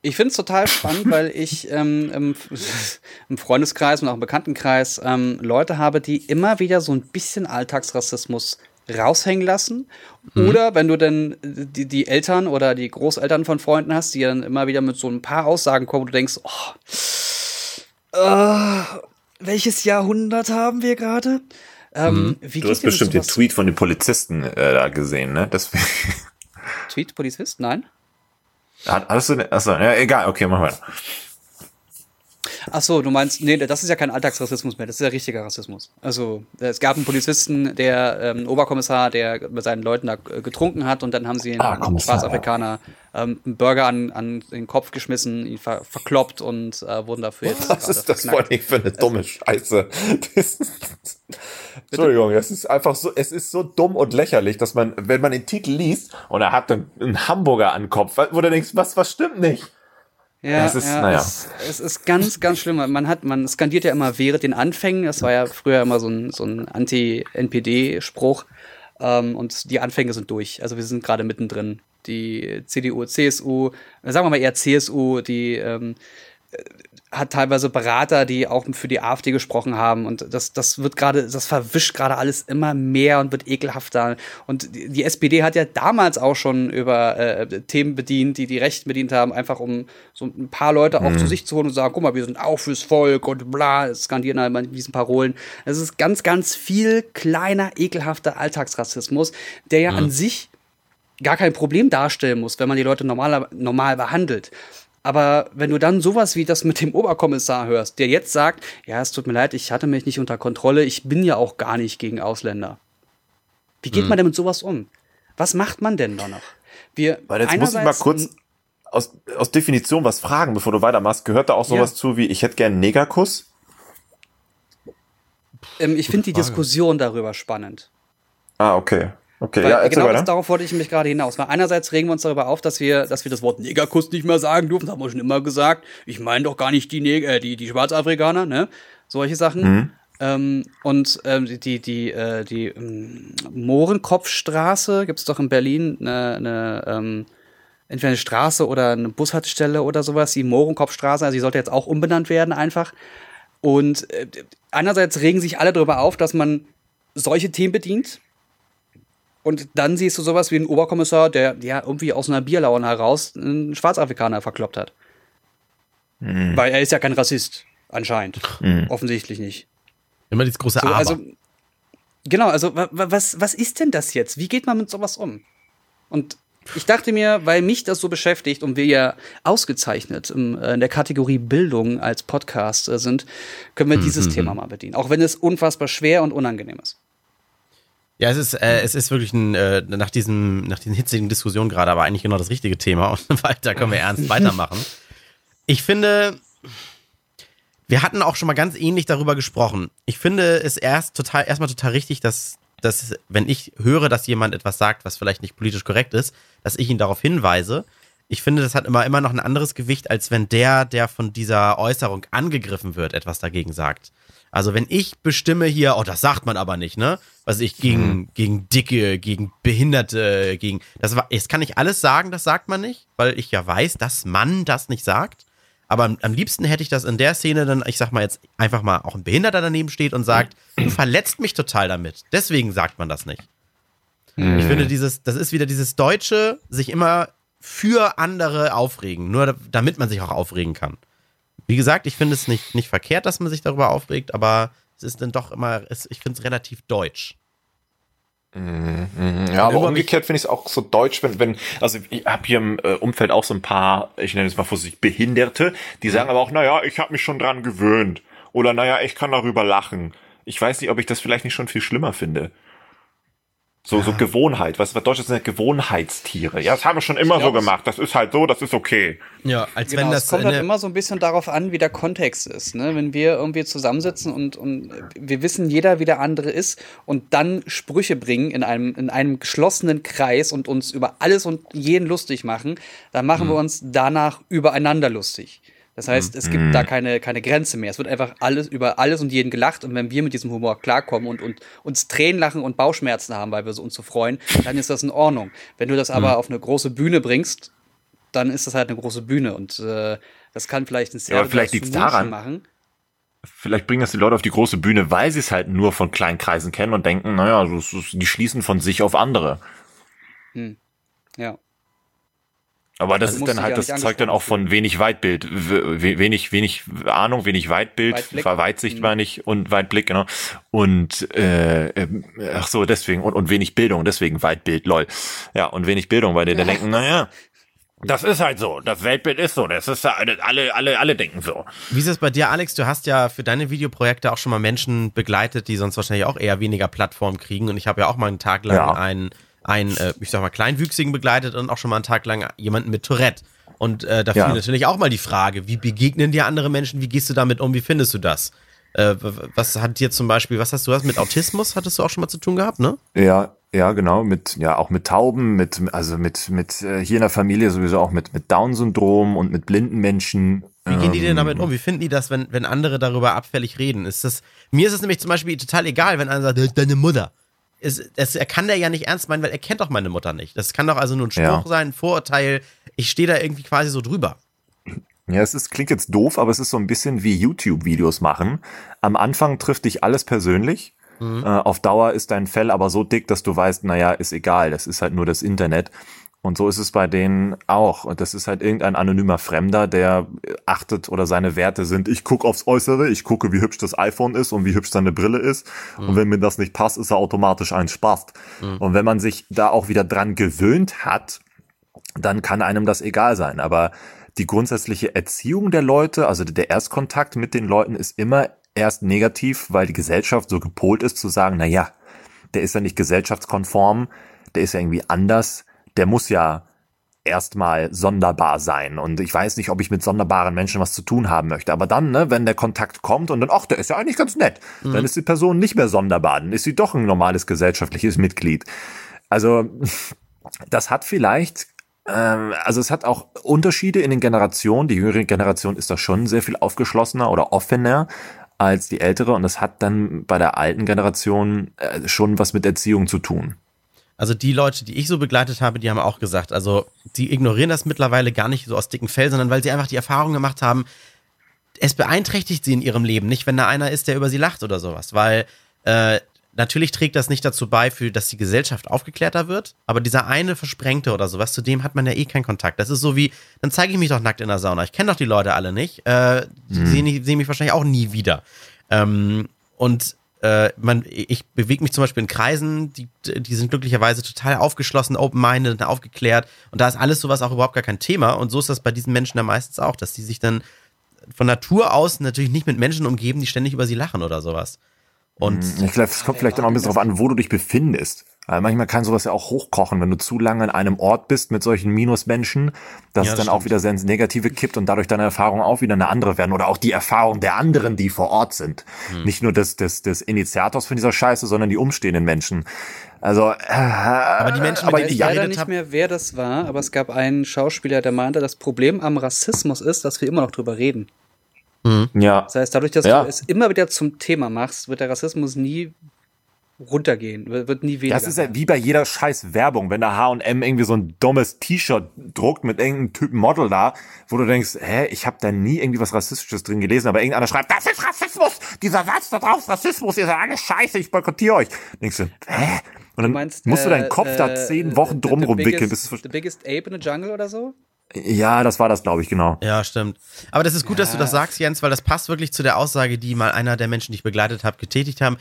Ich finde es total spannend, weil ich ähm, im, im, Freundeskreis und auch im Bekanntenkreis ähm, Leute habe, die immer wieder so ein bisschen Alltagsrassismus raushängen lassen. Mhm. Oder wenn du dann die, die, Eltern oder die Großeltern von Freunden hast, die dann immer wieder mit so ein paar Aussagen kommen, wo du denkst, oh, äh, welches Jahrhundert haben wir gerade? Ähm, mhm. du hast bestimmt den Tweet von den Polizisten äh, da gesehen, ne? Deswegen. Tweet Polizist? Nein. Hat, hattest du, achso, ja, egal, okay, mach weiter. Ach so, du meinst, nee, das ist ja kein Alltagsrassismus mehr, das ist ja richtiger Rassismus. Also, es gab einen Polizisten, der ähm, Oberkommissar, der mit seinen Leuten da äh, getrunken hat und dann haben sie ah, einen Schwarzafrikaner ähm, einen Burger an, an den Kopf geschmissen, ihn ver verkloppt und äh, wurden dafür jetzt. Was ist das vor allem für eine dumme Scheiße? Entschuldigung, es ist einfach so, es ist so dumm und lächerlich, dass man, wenn man den Titel liest und er hat einen, einen Hamburger an den Kopf, wo du denkst, was, was stimmt nicht? Ja, es ist, ja, naja. es, es, ist ganz, ganz schlimm. Man hat, man skandiert ja immer während den Anfängen. Das war ja früher immer so ein, so ein Anti-NPD-Spruch. Ähm, und die Anfänge sind durch. Also wir sind gerade mittendrin. Die CDU, CSU, sagen wir mal eher CSU, die ähm, hat teilweise Berater, die auch für die AfD gesprochen haben und das, das wird gerade, das verwischt gerade alles immer mehr und wird ekelhafter. Und die, die SPD hat ja damals auch schon über äh, Themen bedient, die die Rechten bedient haben, einfach um so ein paar Leute auch mhm. zu sich zu holen und sagen, guck mal, wir sind auch fürs Volk und bla, skandieren halt mal diesen Parolen. Es ist ganz, ganz viel kleiner, ekelhafter Alltagsrassismus, der ja mhm. an sich gar kein Problem darstellen muss, wenn man die Leute normal, normal behandelt. Aber wenn du dann sowas wie das mit dem Oberkommissar hörst, der jetzt sagt, ja, es tut mir leid, ich hatte mich nicht unter Kontrolle, ich bin ja auch gar nicht gegen Ausländer. Wie geht hm. man denn mit sowas um? Was macht man denn da noch? Wir Weil jetzt muss ich mal kurz aus, aus Definition was fragen, bevor du weitermachst. Gehört da auch sowas ja. zu wie, ich hätte gern einen Negerkuss? Ähm, ich finde die Diskussion darüber spannend. Ah, okay. Okay, Weil ja, genau das, darauf wollte ich mich gerade hinaus. Weil einerseits regen wir uns darüber auf, dass wir, dass wir das Wort Negerkuss nicht mehr sagen dürfen. Das haben wir schon immer gesagt. Ich meine doch gar nicht die, Neger, äh, die, die Schwarzafrikaner, ne? Solche Sachen. Mhm. Ähm, und ähm, die, die, die, äh, die ähm, Mohrenkopfstraße gibt es doch in Berlin eine, eine ähm, entweder eine Straße oder eine Bushaltestelle oder sowas, die Mohrenkopfstraße, also die sollte jetzt auch umbenannt werden einfach. Und äh, einerseits regen sich alle darüber auf, dass man solche Themen bedient. Und dann siehst du sowas wie einen Oberkommissar, der ja irgendwie aus einer Bierlaune heraus einen Schwarzafrikaner verkloppt hat. Mhm. Weil er ist ja kein Rassist, anscheinend. Mhm. Offensichtlich nicht. Immer dieses große so, Aber. Also, genau, also was, was ist denn das jetzt? Wie geht man mit sowas um? Und ich dachte mir, weil mich das so beschäftigt und wir ja ausgezeichnet in, äh, in der Kategorie Bildung als Podcast äh, sind, können wir dieses mhm. Thema mal bedienen. Auch wenn es unfassbar schwer und unangenehm ist. Ja, es ist, äh, es ist wirklich ein, äh, nach, diesem, nach diesen hitzigen Diskussionen gerade, aber eigentlich genau das richtige Thema. Und weiter können wir ernst weitermachen. Ich finde, wir hatten auch schon mal ganz ähnlich darüber gesprochen. Ich finde es erst total, erstmal total richtig, dass dass wenn ich höre, dass jemand etwas sagt, was vielleicht nicht politisch korrekt ist, dass ich ihn darauf hinweise. Ich finde, das hat immer, immer noch ein anderes Gewicht, als wenn der, der von dieser Äußerung angegriffen wird, etwas dagegen sagt. Also wenn ich bestimme hier, oh, das sagt man aber nicht, ne? Was ich gegen, mhm. gegen Dicke, gegen Behinderte, gegen. Das, das kann ich alles sagen, das sagt man nicht, weil ich ja weiß, dass man das nicht sagt. Aber am, am, liebsten hätte ich das in der Szene dann, ich sag mal jetzt einfach mal, auch ein Behinderter daneben steht und sagt, du verletzt mich total damit. Deswegen sagt man das nicht. Mhm. Ich finde, dieses, das ist wieder dieses Deutsche, sich immer für andere aufregen, nur damit man sich auch aufregen kann. Wie gesagt, ich finde es nicht, nicht verkehrt, dass man sich darüber aufregt, aber es ist dann doch immer, es, ich finde es relativ deutsch. Mhm, mhm. Ja, aber umgekehrt finde ich es auch so deutsch, wenn, wenn, also ich habe hier im äh, Umfeld auch so ein paar, ich nenne es mal vorsichtig, Behinderte, die sagen aber auch, naja, ich habe mich schon dran gewöhnt. Oder naja, ich kann darüber lachen. Ich weiß nicht, ob ich das vielleicht nicht schon viel schlimmer finde. So, ja. so Gewohnheit. Was, was Deutsche sind ja Gewohnheitstiere. Ja, das haben wir schon immer glaub, so gemacht. Das ist halt so, das ist okay. Ja, als genau, wenn das. Es kommt halt immer so ein bisschen darauf an, wie der Kontext ist. Ne? Wenn wir irgendwie zusammensitzen und, und wir wissen jeder, wie der andere ist und dann Sprüche bringen in einem, in einem geschlossenen Kreis und uns über alles und jeden lustig machen, dann machen mhm. wir uns danach übereinander lustig. Das heißt, es gibt mhm. da keine, keine Grenze mehr. Es wird einfach alles über alles und jeden gelacht. Und wenn wir mit diesem Humor klarkommen und, und uns Tränen lachen und Bauchschmerzen haben, weil wir uns so freuen, dann ist das in Ordnung. Wenn du das aber mhm. auf eine große Bühne bringst, dann ist das halt eine große Bühne. Und äh, das kann vielleicht ein sehr ja, vielleicht liegt's daran. machen. Vielleicht bringen das die Leute auf die große Bühne, weil sie es halt nur von kleinen Kreisen kennen und denken, naja, die schließen von sich auf andere. Hm. Ja. Aber das also ist dann halt, das zeugt dann auch von wenig Weitbild, wenig, wenig Ahnung, wenig Weitbild, Weitblick. Weitsicht mhm. meine ich und Weitblick, genau. Und äh, ähm, ach so, deswegen, und, und wenig Bildung, deswegen Weitbild, lol. Ja, und wenig Bildung, weil die dann denken, naja, das ist halt so. Das Weltbild ist so. Das ist alle, alle, alle denken so. Wie ist es bei dir, Alex? Du hast ja für deine Videoprojekte auch schon mal Menschen begleitet, die sonst wahrscheinlich auch eher weniger Plattform kriegen. Und ich habe ja auch mal einen Tag lang ja. einen einen, äh, ich sag mal, Kleinwüchsigen begleitet und auch schon mal einen Tag lang jemanden mit Tourette. Und äh, da ja. fiel natürlich auch mal die Frage, wie begegnen dir andere Menschen, wie gehst du damit um, wie findest du das? Äh, was hat dir zum Beispiel, was hast du was mit Autismus, hattest du auch schon mal zu tun gehabt, ne? Ja, ja, genau, mit, ja, auch mit Tauben, mit, also mit, mit, äh, hier in der Familie sowieso auch mit, mit Down-Syndrom und mit blinden Menschen. Wie gehen die denn damit um? Wie finden die das, wenn, wenn andere darüber abfällig reden? Ist das, mir ist es nämlich zum Beispiel total egal, wenn einer sagt, deine Mutter ist, das, er kann der ja nicht ernst meinen, weil er kennt doch meine Mutter nicht. Das kann doch also nur ein Spruch ja. sein, ein Vorurteil. Ich stehe da irgendwie quasi so drüber. Ja, es ist, klingt jetzt doof, aber es ist so ein bisschen wie YouTube-Videos machen. Am Anfang trifft dich alles persönlich. Mhm. Äh, auf Dauer ist dein Fell aber so dick, dass du weißt, naja, ist egal, das ist halt nur das Internet. Und so ist es bei denen auch. Und das ist halt irgendein anonymer Fremder, der achtet oder seine Werte sind, ich gucke aufs Äußere, ich gucke, wie hübsch das iPhone ist und wie hübsch seine Brille ist. Mhm. Und wenn mir das nicht passt, ist er automatisch ein Spaß. Mhm. Und wenn man sich da auch wieder dran gewöhnt hat, dann kann einem das egal sein. Aber die grundsätzliche Erziehung der Leute, also der Erstkontakt mit den Leuten ist immer erst negativ, weil die Gesellschaft so gepolt ist zu sagen, na ja, der ist ja nicht gesellschaftskonform, der ist ja irgendwie anders der muss ja erstmal sonderbar sein. Und ich weiß nicht, ob ich mit sonderbaren Menschen was zu tun haben möchte. Aber dann, ne, wenn der Kontakt kommt und dann, ach, der ist ja eigentlich ganz nett, mhm. dann ist die Person nicht mehr sonderbar, dann ist sie doch ein normales gesellschaftliches Mitglied. Also, das hat vielleicht ähm, also es hat auch Unterschiede in den Generationen. Die jüngere Generation ist da schon sehr viel aufgeschlossener oder offener als die ältere und das hat dann bei der alten Generation äh, schon was mit Erziehung zu tun. Also die Leute, die ich so begleitet habe, die haben auch gesagt, also die ignorieren das mittlerweile gar nicht so aus dicken Fell, sondern weil sie einfach die Erfahrung gemacht haben, es beeinträchtigt sie in ihrem Leben nicht, wenn da einer ist, der über sie lacht oder sowas, weil äh, natürlich trägt das nicht dazu bei, für, dass die Gesellschaft aufgeklärter wird, aber dieser eine Versprengte oder sowas, zu dem hat man ja eh keinen Kontakt. Das ist so wie, dann zeige ich mich doch nackt in der Sauna. Ich kenne doch die Leute alle nicht. Äh, die Mhm. sehen, sehen mich wahrscheinlich auch nie wieder. Ähm, und äh, man, ich bewege mich zum Beispiel in Kreisen, die, die sind glücklicherweise total aufgeschlossen, open-minded, aufgeklärt. Und da ist alles sowas auch überhaupt gar kein Thema. Und so ist das bei diesen Menschen ja meistens auch, dass die sich dann von Natur aus natürlich nicht mit Menschen umgeben, die ständig über sie lachen oder sowas. Und Ich glaube, es kommt vielleicht immer ein bisschen darauf an, wo du dich befindest. Weil manchmal kann sowas ja auch hochkochen, wenn du zu lange an einem Ort bist mit solchen Minusmenschen, dass Ja, es das dann auch stimmt. wieder sehr ins Negative kippt und dadurch deine Erfahrungen auch wieder eine andere werden oder auch die Erfahrung der anderen, die vor Ort sind. Hm. Nicht nur des, des, des Initiators von dieser Scheiße, sondern die umstehenden Menschen. Also, äh, aber die Menschen, aber mit Ich weiß Ja, leider nicht mehr, wer das war, aber es gab einen Schauspieler, der meinte, das Problem am Rassismus ist, dass wir immer noch drüber reden. Ja, Das heißt, dadurch, dass Ja. du es immer wieder zum Thema machst, wird der Rassismus nie runtergehen, wird nie weniger. Das ist ja wie bei jeder scheiß Werbung, wenn der H&M irgendwie so ein dummes T-Shirt druckt mit irgendeinem Typen Model da, wo du denkst, hä, ich habe da nie irgendwie was Rassistisches drin gelesen, aber irgendeiner schreibt, das ist Rassismus, dieser Satz da drauf ist Rassismus, ihr seid alle scheiße, ich boykottiere euch. Denkst du, hä? Und dann meinst, musst du äh, deinen Kopf da äh, zehn Wochen the- drum the rumwickeln, bis biggest, es The biggest ape in the jungle oder so? Ja, das war das, glaube ich, genau. Ja, stimmt. Aber das ist gut, dass du das sagst, Jens, weil das passt wirklich zu der Aussage, die mal einer der Menschen, die ich begleitet habe, getätigt haben.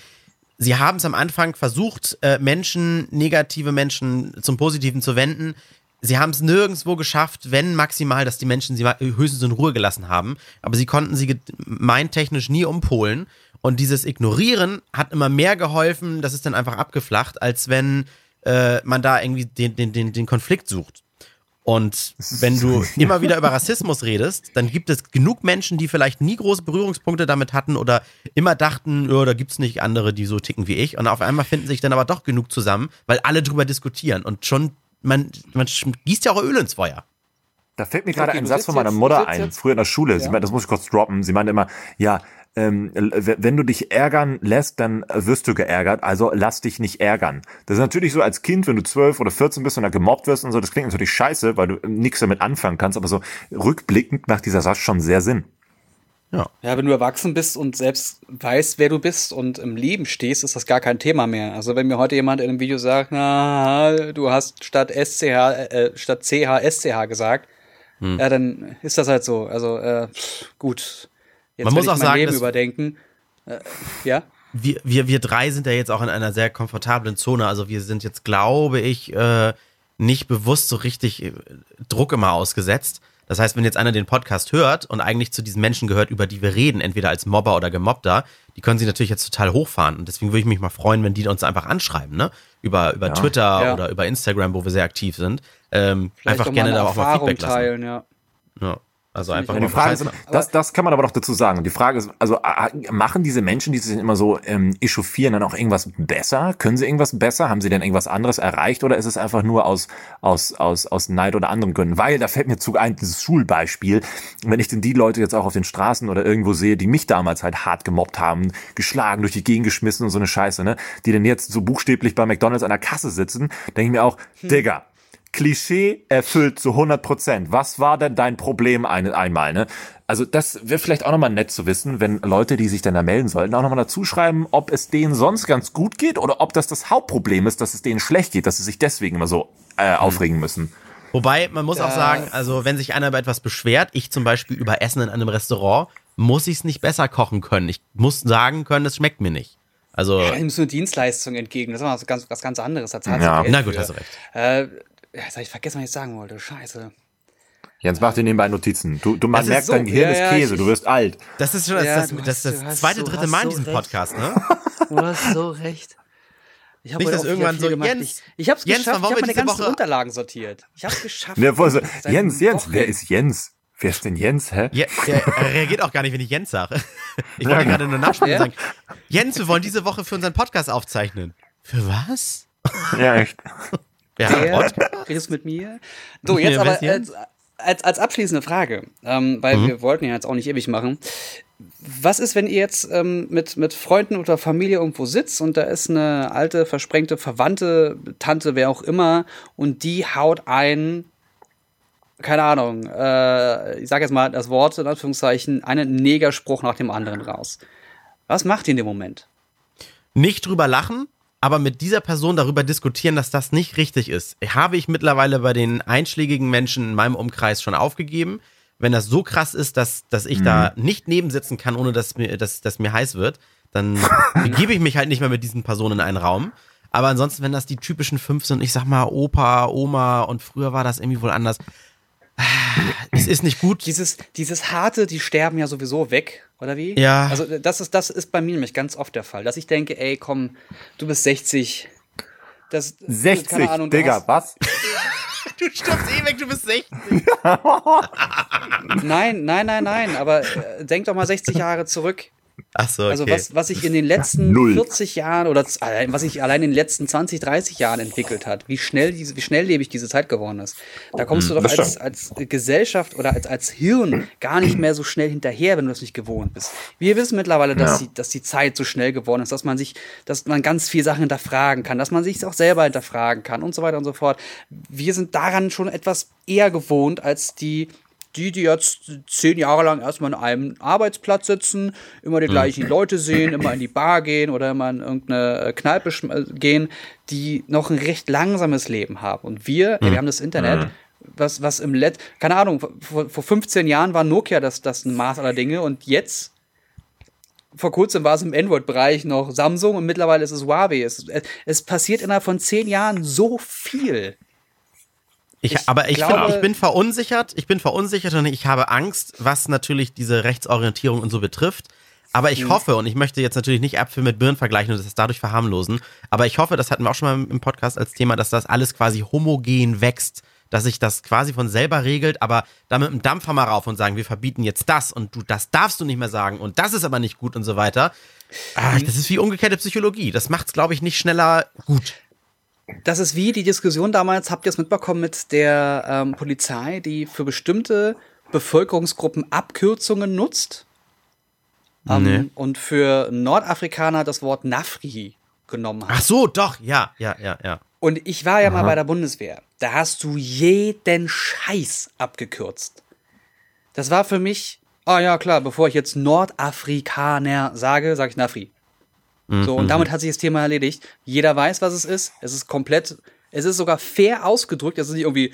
Sie haben es am Anfang versucht, äh, Menschen, negative Menschen zum Positiven zu wenden. Sie haben es nirgendwo geschafft, wenn maximal, dass die Menschen sie höchstens in Ruhe gelassen haben. Aber sie konnten sie ge- mindtechnisch nie umpolen. Und dieses Ignorieren hat immer mehr geholfen, das ist dann einfach abgeflacht, als wenn äh, man da irgendwie den, den, den, den Konflikt sucht. Und wenn du immer wieder über Rassismus redest, dann gibt es genug Menschen, die vielleicht nie große Berührungspunkte damit hatten oder immer dachten, oh, da gibt's nicht andere, die so ticken wie ich. Und auf einmal finden sich dann aber doch genug zusammen, weil alle drüber diskutieren. Und schon, man, man gießt ja auch Öl ins Feuer. Da fällt mir gerade Okay, ein Satz von meiner Mutter ein, früher in der Schule. Sie Ja. meinte, das muss ich kurz droppen. Sie meinte immer, ja, ähm, wenn du dich ärgern lässt, dann wirst du geärgert, also lass dich nicht ärgern. Das ist natürlich so als Kind, wenn du 12 oder 14 bist und da gemobbt wirst und so, das klingt natürlich scheiße, weil du nichts damit anfangen kannst, aber so rückblickend macht dieser Satz schon sehr Sinn. Ja. Ja, wenn du erwachsen bist und selbst weißt, wer du bist und im Leben stehst, ist das gar kein Thema mehr. Also wenn mir heute jemand in einem Video sagt, na, du hast statt SCH, äh, statt CH SCH gesagt, Hm. ja, dann ist das halt so. Also äh, pff, gut. Jetzt Man muss ich auch mein sagen, Leben dass- überdenken. Äh, ja. wir, wir, wir drei sind ja jetzt auch in einer sehr komfortablen Zone. Also wir sind jetzt, glaube ich, äh, nicht bewusst so richtig äh, Druck immer ausgesetzt. Das heißt, wenn jetzt einer den Podcast hört und eigentlich zu diesen Menschen gehört, über die wir reden, entweder als Mobber oder Gemobbter, die können sich natürlich jetzt total hochfahren. Und deswegen würde ich mich mal freuen, wenn die uns einfach anschreiben, ne? Über, über Twitter Ja. oder über Instagram, wo wir sehr aktiv sind. Ähm, einfach auch gerne da auch mal Feedback lassen. teilen, ja. Ja. Also einfach mal Die Frage ist, das, das kann man aber doch dazu sagen. Die Frage ist, also machen diese Menschen, die sich immer so ähm, echauffieren, dann auch irgendwas besser? Können sie irgendwas besser? Haben sie denn irgendwas anderes erreicht? Oder ist es einfach nur aus, aus, aus, aus Neid oder anderen Gründen? Weil, da fällt mir zu ein, dieses Schulbeispiel, wenn ich denn die Leute jetzt auch auf den Straßen oder irgendwo sehe, die mich damals halt hart gemobbt haben, geschlagen, durch die Gegend geschmissen und so eine Scheiße, ne? Die denn jetzt so buchstäblich bei McDonalds an der Kasse sitzen, denke ich mir auch, Digga, Klischee erfüllt zu 100 Prozent. Was war denn dein Problem ein, einmal, ne? Also das wäre vielleicht auch nochmal nett zu wissen, wenn Leute, die sich dann da melden sollten, auch nochmal dazu schreiben, ob es denen sonst ganz gut geht oder ob das das Hauptproblem ist, dass es denen schlecht geht, dass sie sich deswegen immer so äh, aufregen müssen. Wobei, man muss auch sagen, also wenn sich einer über etwas beschwert, ich zum Beispiel über Essen in einem Restaurant, muss ich es nicht besser kochen können. Ich muss sagen können, es schmeckt mir nicht. Also, Da nimmst du eine Dienstleistung entgegen. Das ist was ganz, was ganz anderes. Da Ja. na gut, für. hast du recht. Äh, ja, jetzt hab ich vergessen, was ich sagen wollte. Scheiße. Jens, mach dir nebenbei Notizen. Du, du man Das merkt, so- dein Gehirn ja, ja, ist Käse, ich- du wirst alt. Das ist schon das, Ja, das, das, hast- das, hast zweite, dritte Mal in so diesem recht. Podcast, ne? Du hast so recht. Ich habe auch irgendwann so, gemacht. Jens, ich, ich hab's Jens, geschafft. ich habe meine ganzen Woche- Unterlagen sortiert. Ich hab's geschafft. Ja, voll so, Seit Jens, Jens, Wochen. wer ist Jens? Wer ist denn Jens, hä? Ja, er, er reagiert auch gar nicht, wenn ich Jens sage. Ich wollte gerade nur nachspielen und Ja? sagen, Jens, wir wollen diese Woche für unseren Podcast aufzeichnen. Für was? Ja, echt. Ja, Der, redest mit mir? So, jetzt Ja, aber als, als, als abschließende Frage, ähm, weil Mhm. wir wollten ja jetzt auch nicht ewig machen. Was ist, wenn ihr jetzt ähm, mit, mit Freunden oder Familie irgendwo sitzt und da ist eine alte, versprengte Verwandte, Tante, wer auch immer, und die haut ein, keine Ahnung, äh, ich sage jetzt mal das Wort in Anführungszeichen, einen Negerspruch nach dem anderen raus. Was macht ihr in dem Moment? nicht drüber lachen, aber mit dieser Person darüber diskutieren, dass das nicht richtig ist, habe ich mittlerweile bei den einschlägigen Menschen in meinem Umkreis schon aufgegeben. Wenn das so krass ist, dass, dass ich mhm. da nicht nebensitzen kann, ohne dass mir, dass, dass mir heiß wird, dann begebe ich mich halt nicht mehr mit diesen Personen in einen Raum. Aber ansonsten, wenn das die typischen fünf sind, ich sag mal Opa, Oma und früher war das irgendwie wohl anders. Es ist nicht gut. Dieses, dieses harte, die sterben ja sowieso weg, oder wie? Ja. Also das ist, das ist bei mir nämlich ganz oft der Fall, dass ich denke, ey, komm, du bist 60. Das, 60, keine Ahnung, Digga, hast, was? du stirbst eh weg, du bist 60. nein, nein, nein, nein, aber äh, denk doch mal 60 Jahre zurück. Ach so, also okay. Also was, was sich in den letzten Null. 40 Jahren oder was sich allein in den letzten 20, 30 Jahren entwickelt hat, wie schnell diese, wie schnelllebig diese Zeit geworden ist. Da kommst du hm, doch als, als Gesellschaft oder als, als Hirn gar nicht mehr so schnell hinterher, wenn du das nicht gewohnt bist. Wir wissen mittlerweile, dass, ja. die, dass die Zeit so schnell geworden ist, dass man sich, dass man ganz viele Sachen hinterfragen kann, dass man sich auch selber hinterfragen kann und so weiter und so fort. Wir sind daran schon etwas eher gewohnt als die die, die jetzt zehn Jahre lang erstmal an einem Arbeitsplatz sitzen, immer die gleichen mhm. Leute sehen, immer in die Bar gehen oder immer in irgendeine äh, Kneipe äh, gehen, die noch ein recht langsames Leben haben. Und wir, mhm. wir haben das Internet, mhm. was, was im Let, keine Ahnung, vor, vor 15 Jahren war Nokia das, das ein Maß aller Dinge und jetzt vor kurzem war es im Android-Bereich noch Samsung und mittlerweile ist es Huawei. Es, es passiert innerhalb von zehn Jahren so viel. Ich, ich aber ich, glaube, find, ich bin verunsichert, ich bin verunsichert und ich habe Angst, was natürlich diese Rechtsorientierung und so betrifft. Aber ich mhm. hoffe, und ich möchte jetzt natürlich nicht Äpfel mit Birnen vergleichen und das dadurch verharmlosen, aber ich hoffe, das hatten wir auch schon mal im Podcast als Thema, dass das alles quasi homogen wächst, dass sich das quasi von selber regelt, aber da mit dem Dampfer mal rauf und sagen, wir verbieten jetzt das und du, das darfst du nicht mehr sagen und das ist aber nicht gut und so weiter. Ah, das ist wie umgekehrte Psychologie. Das macht es, glaube ich, nicht schneller gut das ist wie die Diskussion damals, habt ihr es mitbekommen, mit der ähm, Polizei, die für bestimmte Bevölkerungsgruppen Abkürzungen nutzt. Ähm, nee. Und für Nordafrikaner das Wort Nafri genommen hat. Ach so, doch, ja, ja, ja, ja. Und ich war ja Aha. mal bei der Bundeswehr. Da hast du jeden Scheiß abgekürzt. Das war für mich, ah ja, klar, bevor ich jetzt Nordafrikaner sage, sage ich Nafri. So, und mhm. damit hat sich das Thema erledigt. Jeder weiß, was es ist. Es ist komplett, es ist sogar fair ausgedrückt. Es ist nicht irgendwie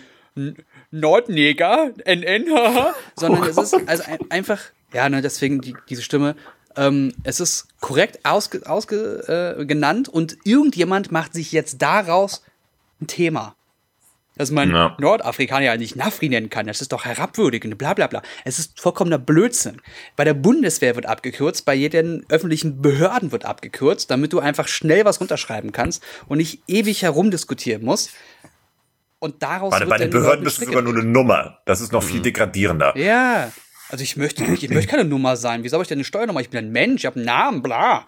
Nordneger, NN, sondern es ist also ein, einfach, ja, ne, deswegen die, diese Stimme. Ähm, es ist korrekt ausge, ausge, äh, genannt und irgendjemand macht sich jetzt daraus ein Thema dass man ja. Nordafrikaner ja nicht Nafri nennen kann. Das ist doch herabwürdigend, bla bla bla. Es ist vollkommener Blödsinn. Bei der Bundeswehr wird abgekürzt, bei jeden öffentlichen Behörden wird abgekürzt, damit du einfach schnell was runterschreiben kannst und nicht ewig herumdiskutieren musst. Und daraus Warte, bei den Behörden bist du sogar nur eine Nummer. Das ist noch mhm. viel degradierender. Ja. Also ich möchte, ich möchte keine Nummer sein. Wie soll ich denn eine Steuernummer? Ich bin ein Mensch, ich habe einen Namen, bla.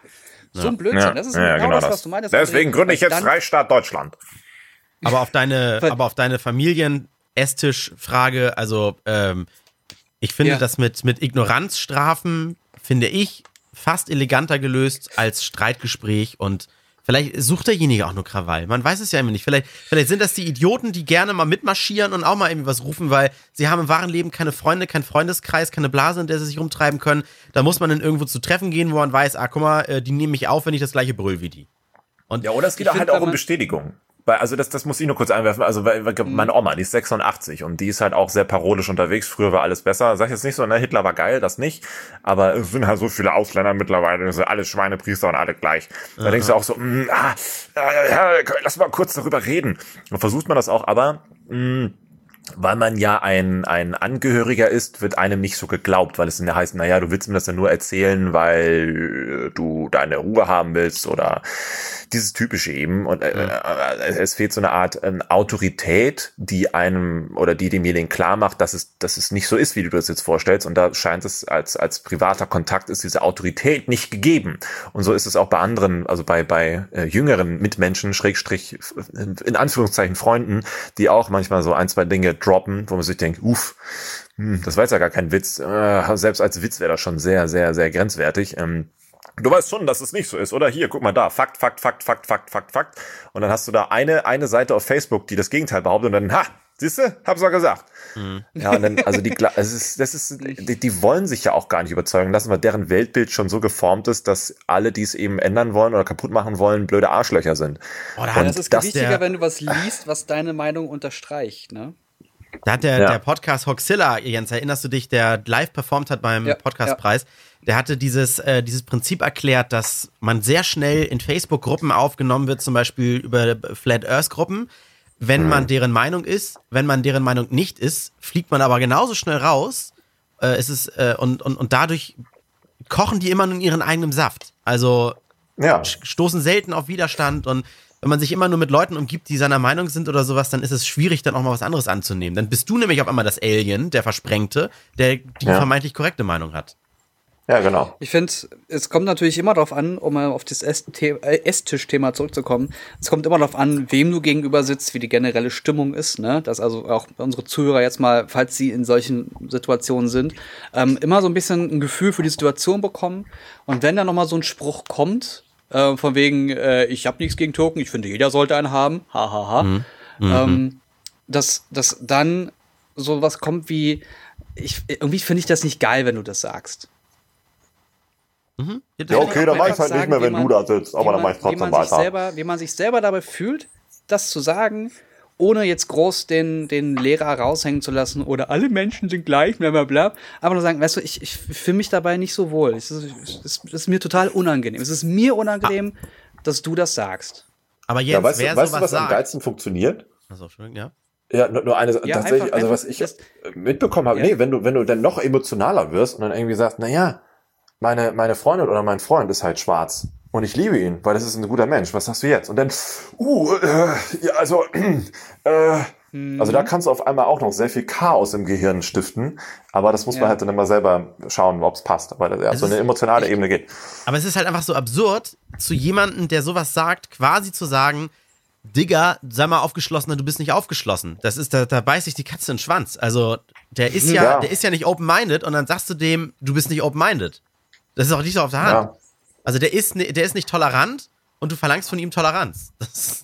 So ein Blödsinn. Ja. Das ist ja, genau, genau das, was du meinst. Deswegen gründe ich jetzt Freistaat Deutschland. Aber auf deine, aber auf deine Familien-Esstisch-Frage, also ähm, ich finde ja. das mit, mit Ignoranzstrafen, finde ich, fast eleganter gelöst als Streitgespräch und vielleicht sucht derjenige auch nur Krawall. Man weiß es ja immer nicht. Vielleicht, vielleicht sind das die Idioten, die gerne mal mitmarschieren und auch mal irgendwie was rufen, weil sie haben im wahren Leben keine Freunde, keinen Freundeskreis, keine Blase, in der sie sich rumtreiben können. Da muss man dann irgendwo zu Treffen gehen, wo man weiß, ah, guck mal, äh, die nehmen mich auf, wenn ich das gleiche brüll wie die. Und ja, oder es geht halt auch um Bestätigung also das, das muss ich nur kurz einwerfen. Also weil, mhm. meine Oma, die ist 86 und die ist halt auch sehr parodisch unterwegs. Früher war alles besser. Sag ich jetzt nicht so, ne, Hitler war geil, das nicht. Aber es sind halt so viele Ausländer mittlerweile, sind alle Schweinepriester und alle gleich. Da Aha. denkst du auch so, mh, mm, ah, ja, lass mal kurz darüber reden. Und versucht man das auch, aber mh, mm, weil man ja ein, ein Angehöriger ist, wird einem nicht so geglaubt, weil es dann heißt, naja, du willst mir das ja nur erzählen, weil du deine Ruhe haben willst oder dieses typische eben. Und äh, äh, es fehlt so eine Art äh, Autorität, die einem oder die demjenigen klar macht, dass es dass es nicht so ist, wie du das jetzt vorstellst. Und da scheint es als als privater Kontakt ist diese Autorität nicht gegeben. Und so ist es auch bei anderen, also bei bei äh, jüngeren Mitmenschen Schrägstrich in Anführungszeichen Freunden, die auch manchmal so ein zwei Dinge droppen, wo man sich denkt, uff, hm, das war jetzt ja gar kein Witz. Äh, selbst als Witz wäre das schon sehr, sehr, sehr grenzwertig. Ähm, Du weißt schon, dass es nicht so ist, oder? Hier, guck mal da. Fakt, Fakt, Fakt, Fakt, Fakt, Fakt, Fakt. Und dann hast du da eine, eine Seite auf Facebook, die das Gegenteil behauptet und dann, ha, Siehst du? Hab's doch gesagt. Mhm. Ja, und dann, also die, es ist, das ist, die, die, wollen sich ja auch gar nicht überzeugen lassen, weil deren Weltbild schon so geformt ist, dass alle, die es eben ändern wollen oder kaputt machen wollen, blöde Arschlöcher sind. Da das ist wichtiger, wenn du was liest, was deine Meinung unterstreicht, ne? Da hat der, ja. der Podcast Hoxilla, Jens, erinnerst du dich, der live performt hat beim ja, Podcastpreis, ja. der hatte dieses, äh, dieses Prinzip erklärt, dass man sehr schnell in Facebook-Gruppen aufgenommen wird, zum Beispiel über Flat Earth-Gruppen, wenn mhm. man deren Meinung ist. Wenn man deren Meinung nicht ist, fliegt man aber genauso schnell raus. Äh, es ist, äh, und, und, und dadurch kochen die immer nur in ihren eigenen Saft. Also stoßen selten auf Widerstand und wenn man sich immer nur mit Leuten umgibt, die seiner Meinung sind oder sowas, dann ist es schwierig, dann auch mal was anderes anzunehmen. Dann bist du nämlich auf einmal das Alien, der Versprengte, der die ja. vermeintlich korrekte Meinung hat. Ja, genau. Ich finde, es kommt natürlich immer darauf an, um mal auf das äh, Esstisch-Thema zurückzukommen. Es kommt immer darauf an, wem du gegenüber sitzt, wie die generelle Stimmung ist. Ne? Dass also auch unsere Zuhörer jetzt mal, falls sie in solchen Situationen sind, ähm, immer so ein bisschen ein Gefühl für die Situation bekommen. Und wenn da nochmal so ein Spruch kommt, äh, von wegen, äh, ich habe nichts gegen Token, ich finde, jeder sollte einen haben, hahaha, ha, ha. mhm. ähm, mhm. dass, dass dann so was kommt wie, ich, irgendwie finde ich das nicht geil, wenn du das sagst. Mhm. Ja, okay, dann mach ich halt nicht mehr, wenn man, du da sitzt, aber dann mach ich trotzdem weiter. Selber, wie man sich selber dabei fühlt, das zu sagen, ohne jetzt groß den, den Lehrer raushängen zu lassen oder alle Menschen sind gleich, bla bla bla. Aber nur sagen, weißt du, ich, ich fühle mich dabei nicht so wohl. Es ist, es ist, mir total unangenehm. Es ist mir unangenehm, ah. dass du das sagst. Aber jetzt, ja, weißt, wer du, weißt du, was sagt, am geilsten funktioniert? Also, ja. Ja, nur, nur eine, ja, tatsächlich, einfach, also was ich mitbekommen habe, ja. nee, wenn du, wenn du dann noch emotionaler wirst und dann irgendwie sagst, na ja, meine, meine Freundin oder mein Freund ist halt schwarz. Und ich liebe ihn, weil das ist ein guter Mensch. Was sagst du jetzt? Und dann, uh, äh, ja, also, äh, mhm. also da kannst du auf einmal auch noch sehr viel Chaos im Gehirn stiften. Aber das muss ja. man halt dann immer selber schauen, ob es passt, weil das ja so eine emotionale echt, Ebene geht. Aber es ist halt einfach so absurd, zu jemandem, der sowas sagt, quasi zu sagen, Digga, sei mal aufgeschlossener, du bist nicht aufgeschlossen. Das ist, da, da beißt sich die Katze in den Schwanz. Also, der ist ja, ja. der ist ja nicht open-minded und dann sagst du dem, du bist nicht open-minded. Das ist auch nicht so auf der Hand. Ja. Also der ist, der ist nicht tolerant und du verlangst von ihm Toleranz. Das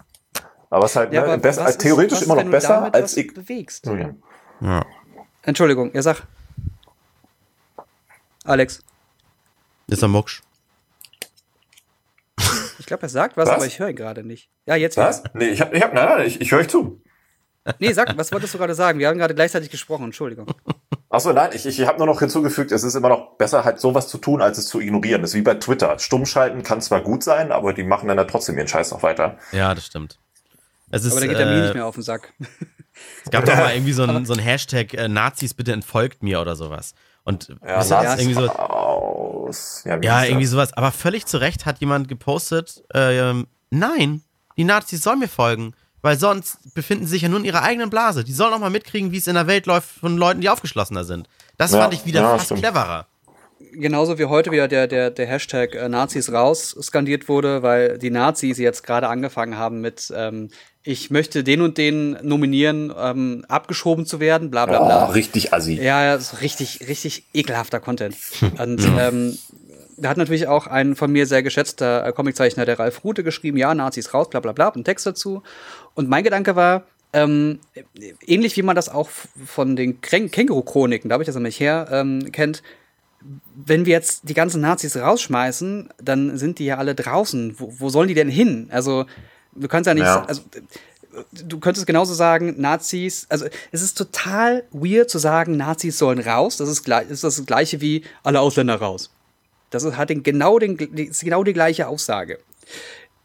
aber es ist halt ja, ne, besser, als theoretisch ist, immer noch besser als ich. Bewegst. Okay. Ja. Entschuldigung, ihr sag. Alex. Ist er Mucksch. Ich glaube, er sagt was, was, aber ich höre ihn gerade nicht. Ja, jetzt Was? Nee, ich hab, ich hab, nein, nein, ich, ich höre euch zu. Nee, sag, was wolltest du gerade sagen? Wir haben gerade gleichzeitig gesprochen, Entschuldigung. Achso, nein, ich, ich habe nur noch hinzugefügt, es ist immer noch besser, halt sowas zu tun, als es zu ignorieren. Das ist wie bei Twitter. Stummschalten kann zwar gut sein, aber die machen dann, dann trotzdem ihren Scheiß noch weiter. Ja, das stimmt. Ist, aber da geht der äh, mir nicht mehr auf den Sack. Es gab doch mal irgendwie so ein, so ein Hashtag, äh, Nazis bitte entfolgt mir oder sowas. Und ja, das ja, irgendwie so. Aus. Ja, ja irgendwie sowas. Aber völlig zu Recht hat jemand gepostet, äh, nein, die Nazis sollen mir folgen weil sonst befinden sie sich ja nur in ihrer eigenen Blase. Die sollen auch mal mitkriegen, wie es in der Welt läuft von Leuten, die aufgeschlossener sind. Das ja, fand ich wieder ja, fast stimmt. cleverer. Genauso wie heute wieder der, der, der Hashtag äh, Nazis raus skandiert wurde, weil die Nazis jetzt gerade angefangen haben mit ähm, ich möchte den und den nominieren, ähm, abgeschoben zu werden, bla bla bla. Oh, richtig assi. Ja, ja, so richtig, richtig ekelhafter Content. Und ähm, da hat natürlich auch ein von mir sehr geschätzter äh, Comiczeichner, der Ralf Rute, geschrieben, ja, Nazis raus, bla bla bla, einen Text dazu. Und mein Gedanke war, ähm, ähnlich wie man das auch von den Känguru-Chroniken, da habe ich das nämlich her, ähm, kennt, wenn wir jetzt die ganzen Nazis rausschmeißen, dann sind die ja alle draußen. Wo, wo sollen die denn hin? Also, du kannst ja nicht, ja. also, du könntest genauso sagen, Nazis, also es ist total weird zu sagen, Nazis sollen raus. Das ist, gleich, ist das gleiche wie alle Ausländer raus. Das hat den, genau, den, ist genau die gleiche Aussage.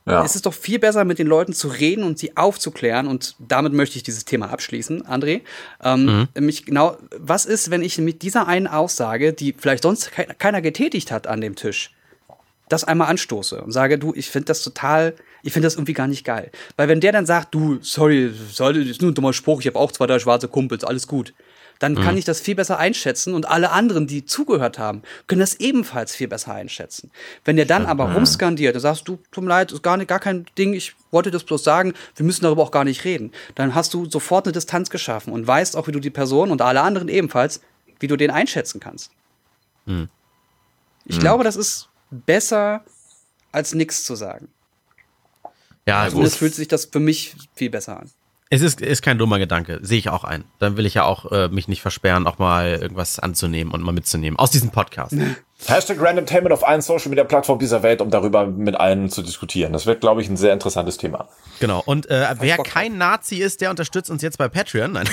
Ja. Es ist doch viel besser, mit den Leuten zu reden und sie aufzuklären. Und damit möchte ich dieses Thema abschließen, André. Ähm, mhm. Nämlich genau, was ist, wenn ich mit dieser einen Aussage, die vielleicht sonst ke keiner getätigt hat an dem Tisch, das einmal anstoße und sage, du, ich finde das total, ich finde das irgendwie gar nicht geil. Weil wenn der dann sagt, du, sorry, das ist nur ein dummer Spruch, ich habe auch zwei, drei schwarze Kumpels, alles gut dann mhm. kann ich das viel besser einschätzen und alle anderen, die zugehört haben, können das ebenfalls viel besser einschätzen. Wenn der dann aber rumskandiert, du sagst, du, tut mir leid, ist gar, nicht, gar kein Ding, ich wollte das bloß sagen, wir müssen darüber auch gar nicht reden, dann hast du sofort eine Distanz geschaffen und weißt auch, wie du die Person und alle anderen ebenfalls, wie du den einschätzen kannst. Mhm. Ich mhm. glaube, das ist besser, als nichts zu sagen. Ja, also, gut. fühlt sich das für mich viel besser an. Es ist, ist kein dummer Gedanke, sehe ich auch ein. Dann will ich ja auch äh, mich nicht versperren, auch mal irgendwas anzunehmen und mal mitzunehmen aus diesem Podcast. Hashtag Randomtainment auf allen Social Media Plattformen dieser Welt, um darüber mit allen zu diskutieren. Das wird, glaube ich, ein sehr interessantes Thema. Genau. Und äh, wer kein Nazi ist, der unterstützt uns jetzt bei Patreon. Nein.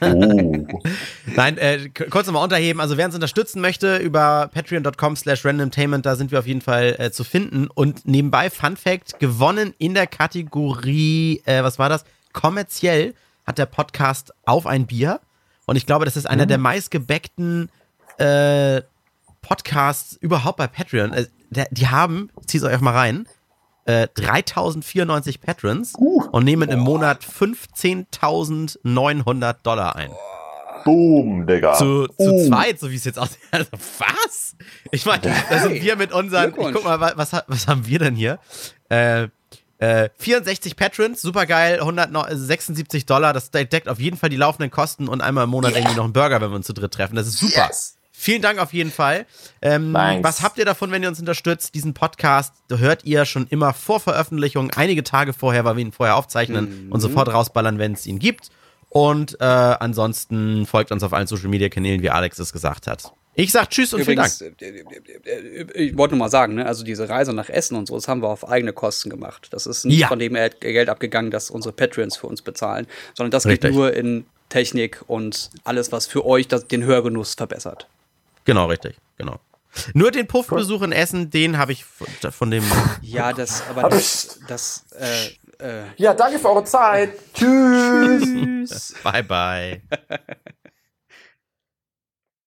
Oh. Nein, äh, kurz nochmal unterheben. Also wer uns unterstützen möchte über patreon.com slash randomtainment, da sind wir auf jeden Fall äh, zu finden. Und nebenbei, Fun Fact, gewonnen in der Kategorie, äh, was war das? Kommerziell hat der Podcast auf ein Bier. Und ich glaube, das ist einer der meistgebackten äh, Podcasts überhaupt bei Patreon. Äh, der, die haben, zieht euch mal rein, äh, 3094 Patrons und nehmen im Monat 15.900 Dollar ein. Boom, Digga. Zu, zu Uh. zweit, so wie es jetzt aussieht. Also, was? Ich meine, da sind wir mit unseren. Ich guck mal, wa- was, was haben wir denn hier? Äh, äh, 64 Patrons, super geil, 176 Dollar. Das deckt auf jeden Fall die laufenden Kosten und einmal im Monat irgendwie noch einen Burger, wenn wir uns zu dritt treffen. Das ist super. Yes. Vielen Dank auf jeden Fall. Ähm, was habt ihr davon, wenn ihr uns unterstützt? Diesen Podcast hört ihr schon immer vor Veröffentlichung, einige Tage vorher, weil wir ihn vorher aufzeichnen und sofort rausballern, wenn es ihn gibt. Und äh, ansonsten folgt uns auf allen Social Media Kanälen, wie Alex es gesagt hat. Ich sag Tschüss und Übrigens, vielen Dank. äh, äh, äh, ich wollte nur mal sagen, ne, also diese Reise nach Essen und so, das haben wir auf eigene Kosten gemacht. Das ist nicht Ja. von dem Geld abgegangen, das unsere Patreons für uns bezahlen, sondern das Richtig. geht nur in Technik und alles, was für euch das, den Hörgenuss verbessert. Genau, richtig. Genau. Nur den Puffbesuch in Essen, den habe ich von, von dem. Ja, das, aber Aber das, das, äh, äh, Ja, danke für eure Zeit. Tschüss. Bye, bye.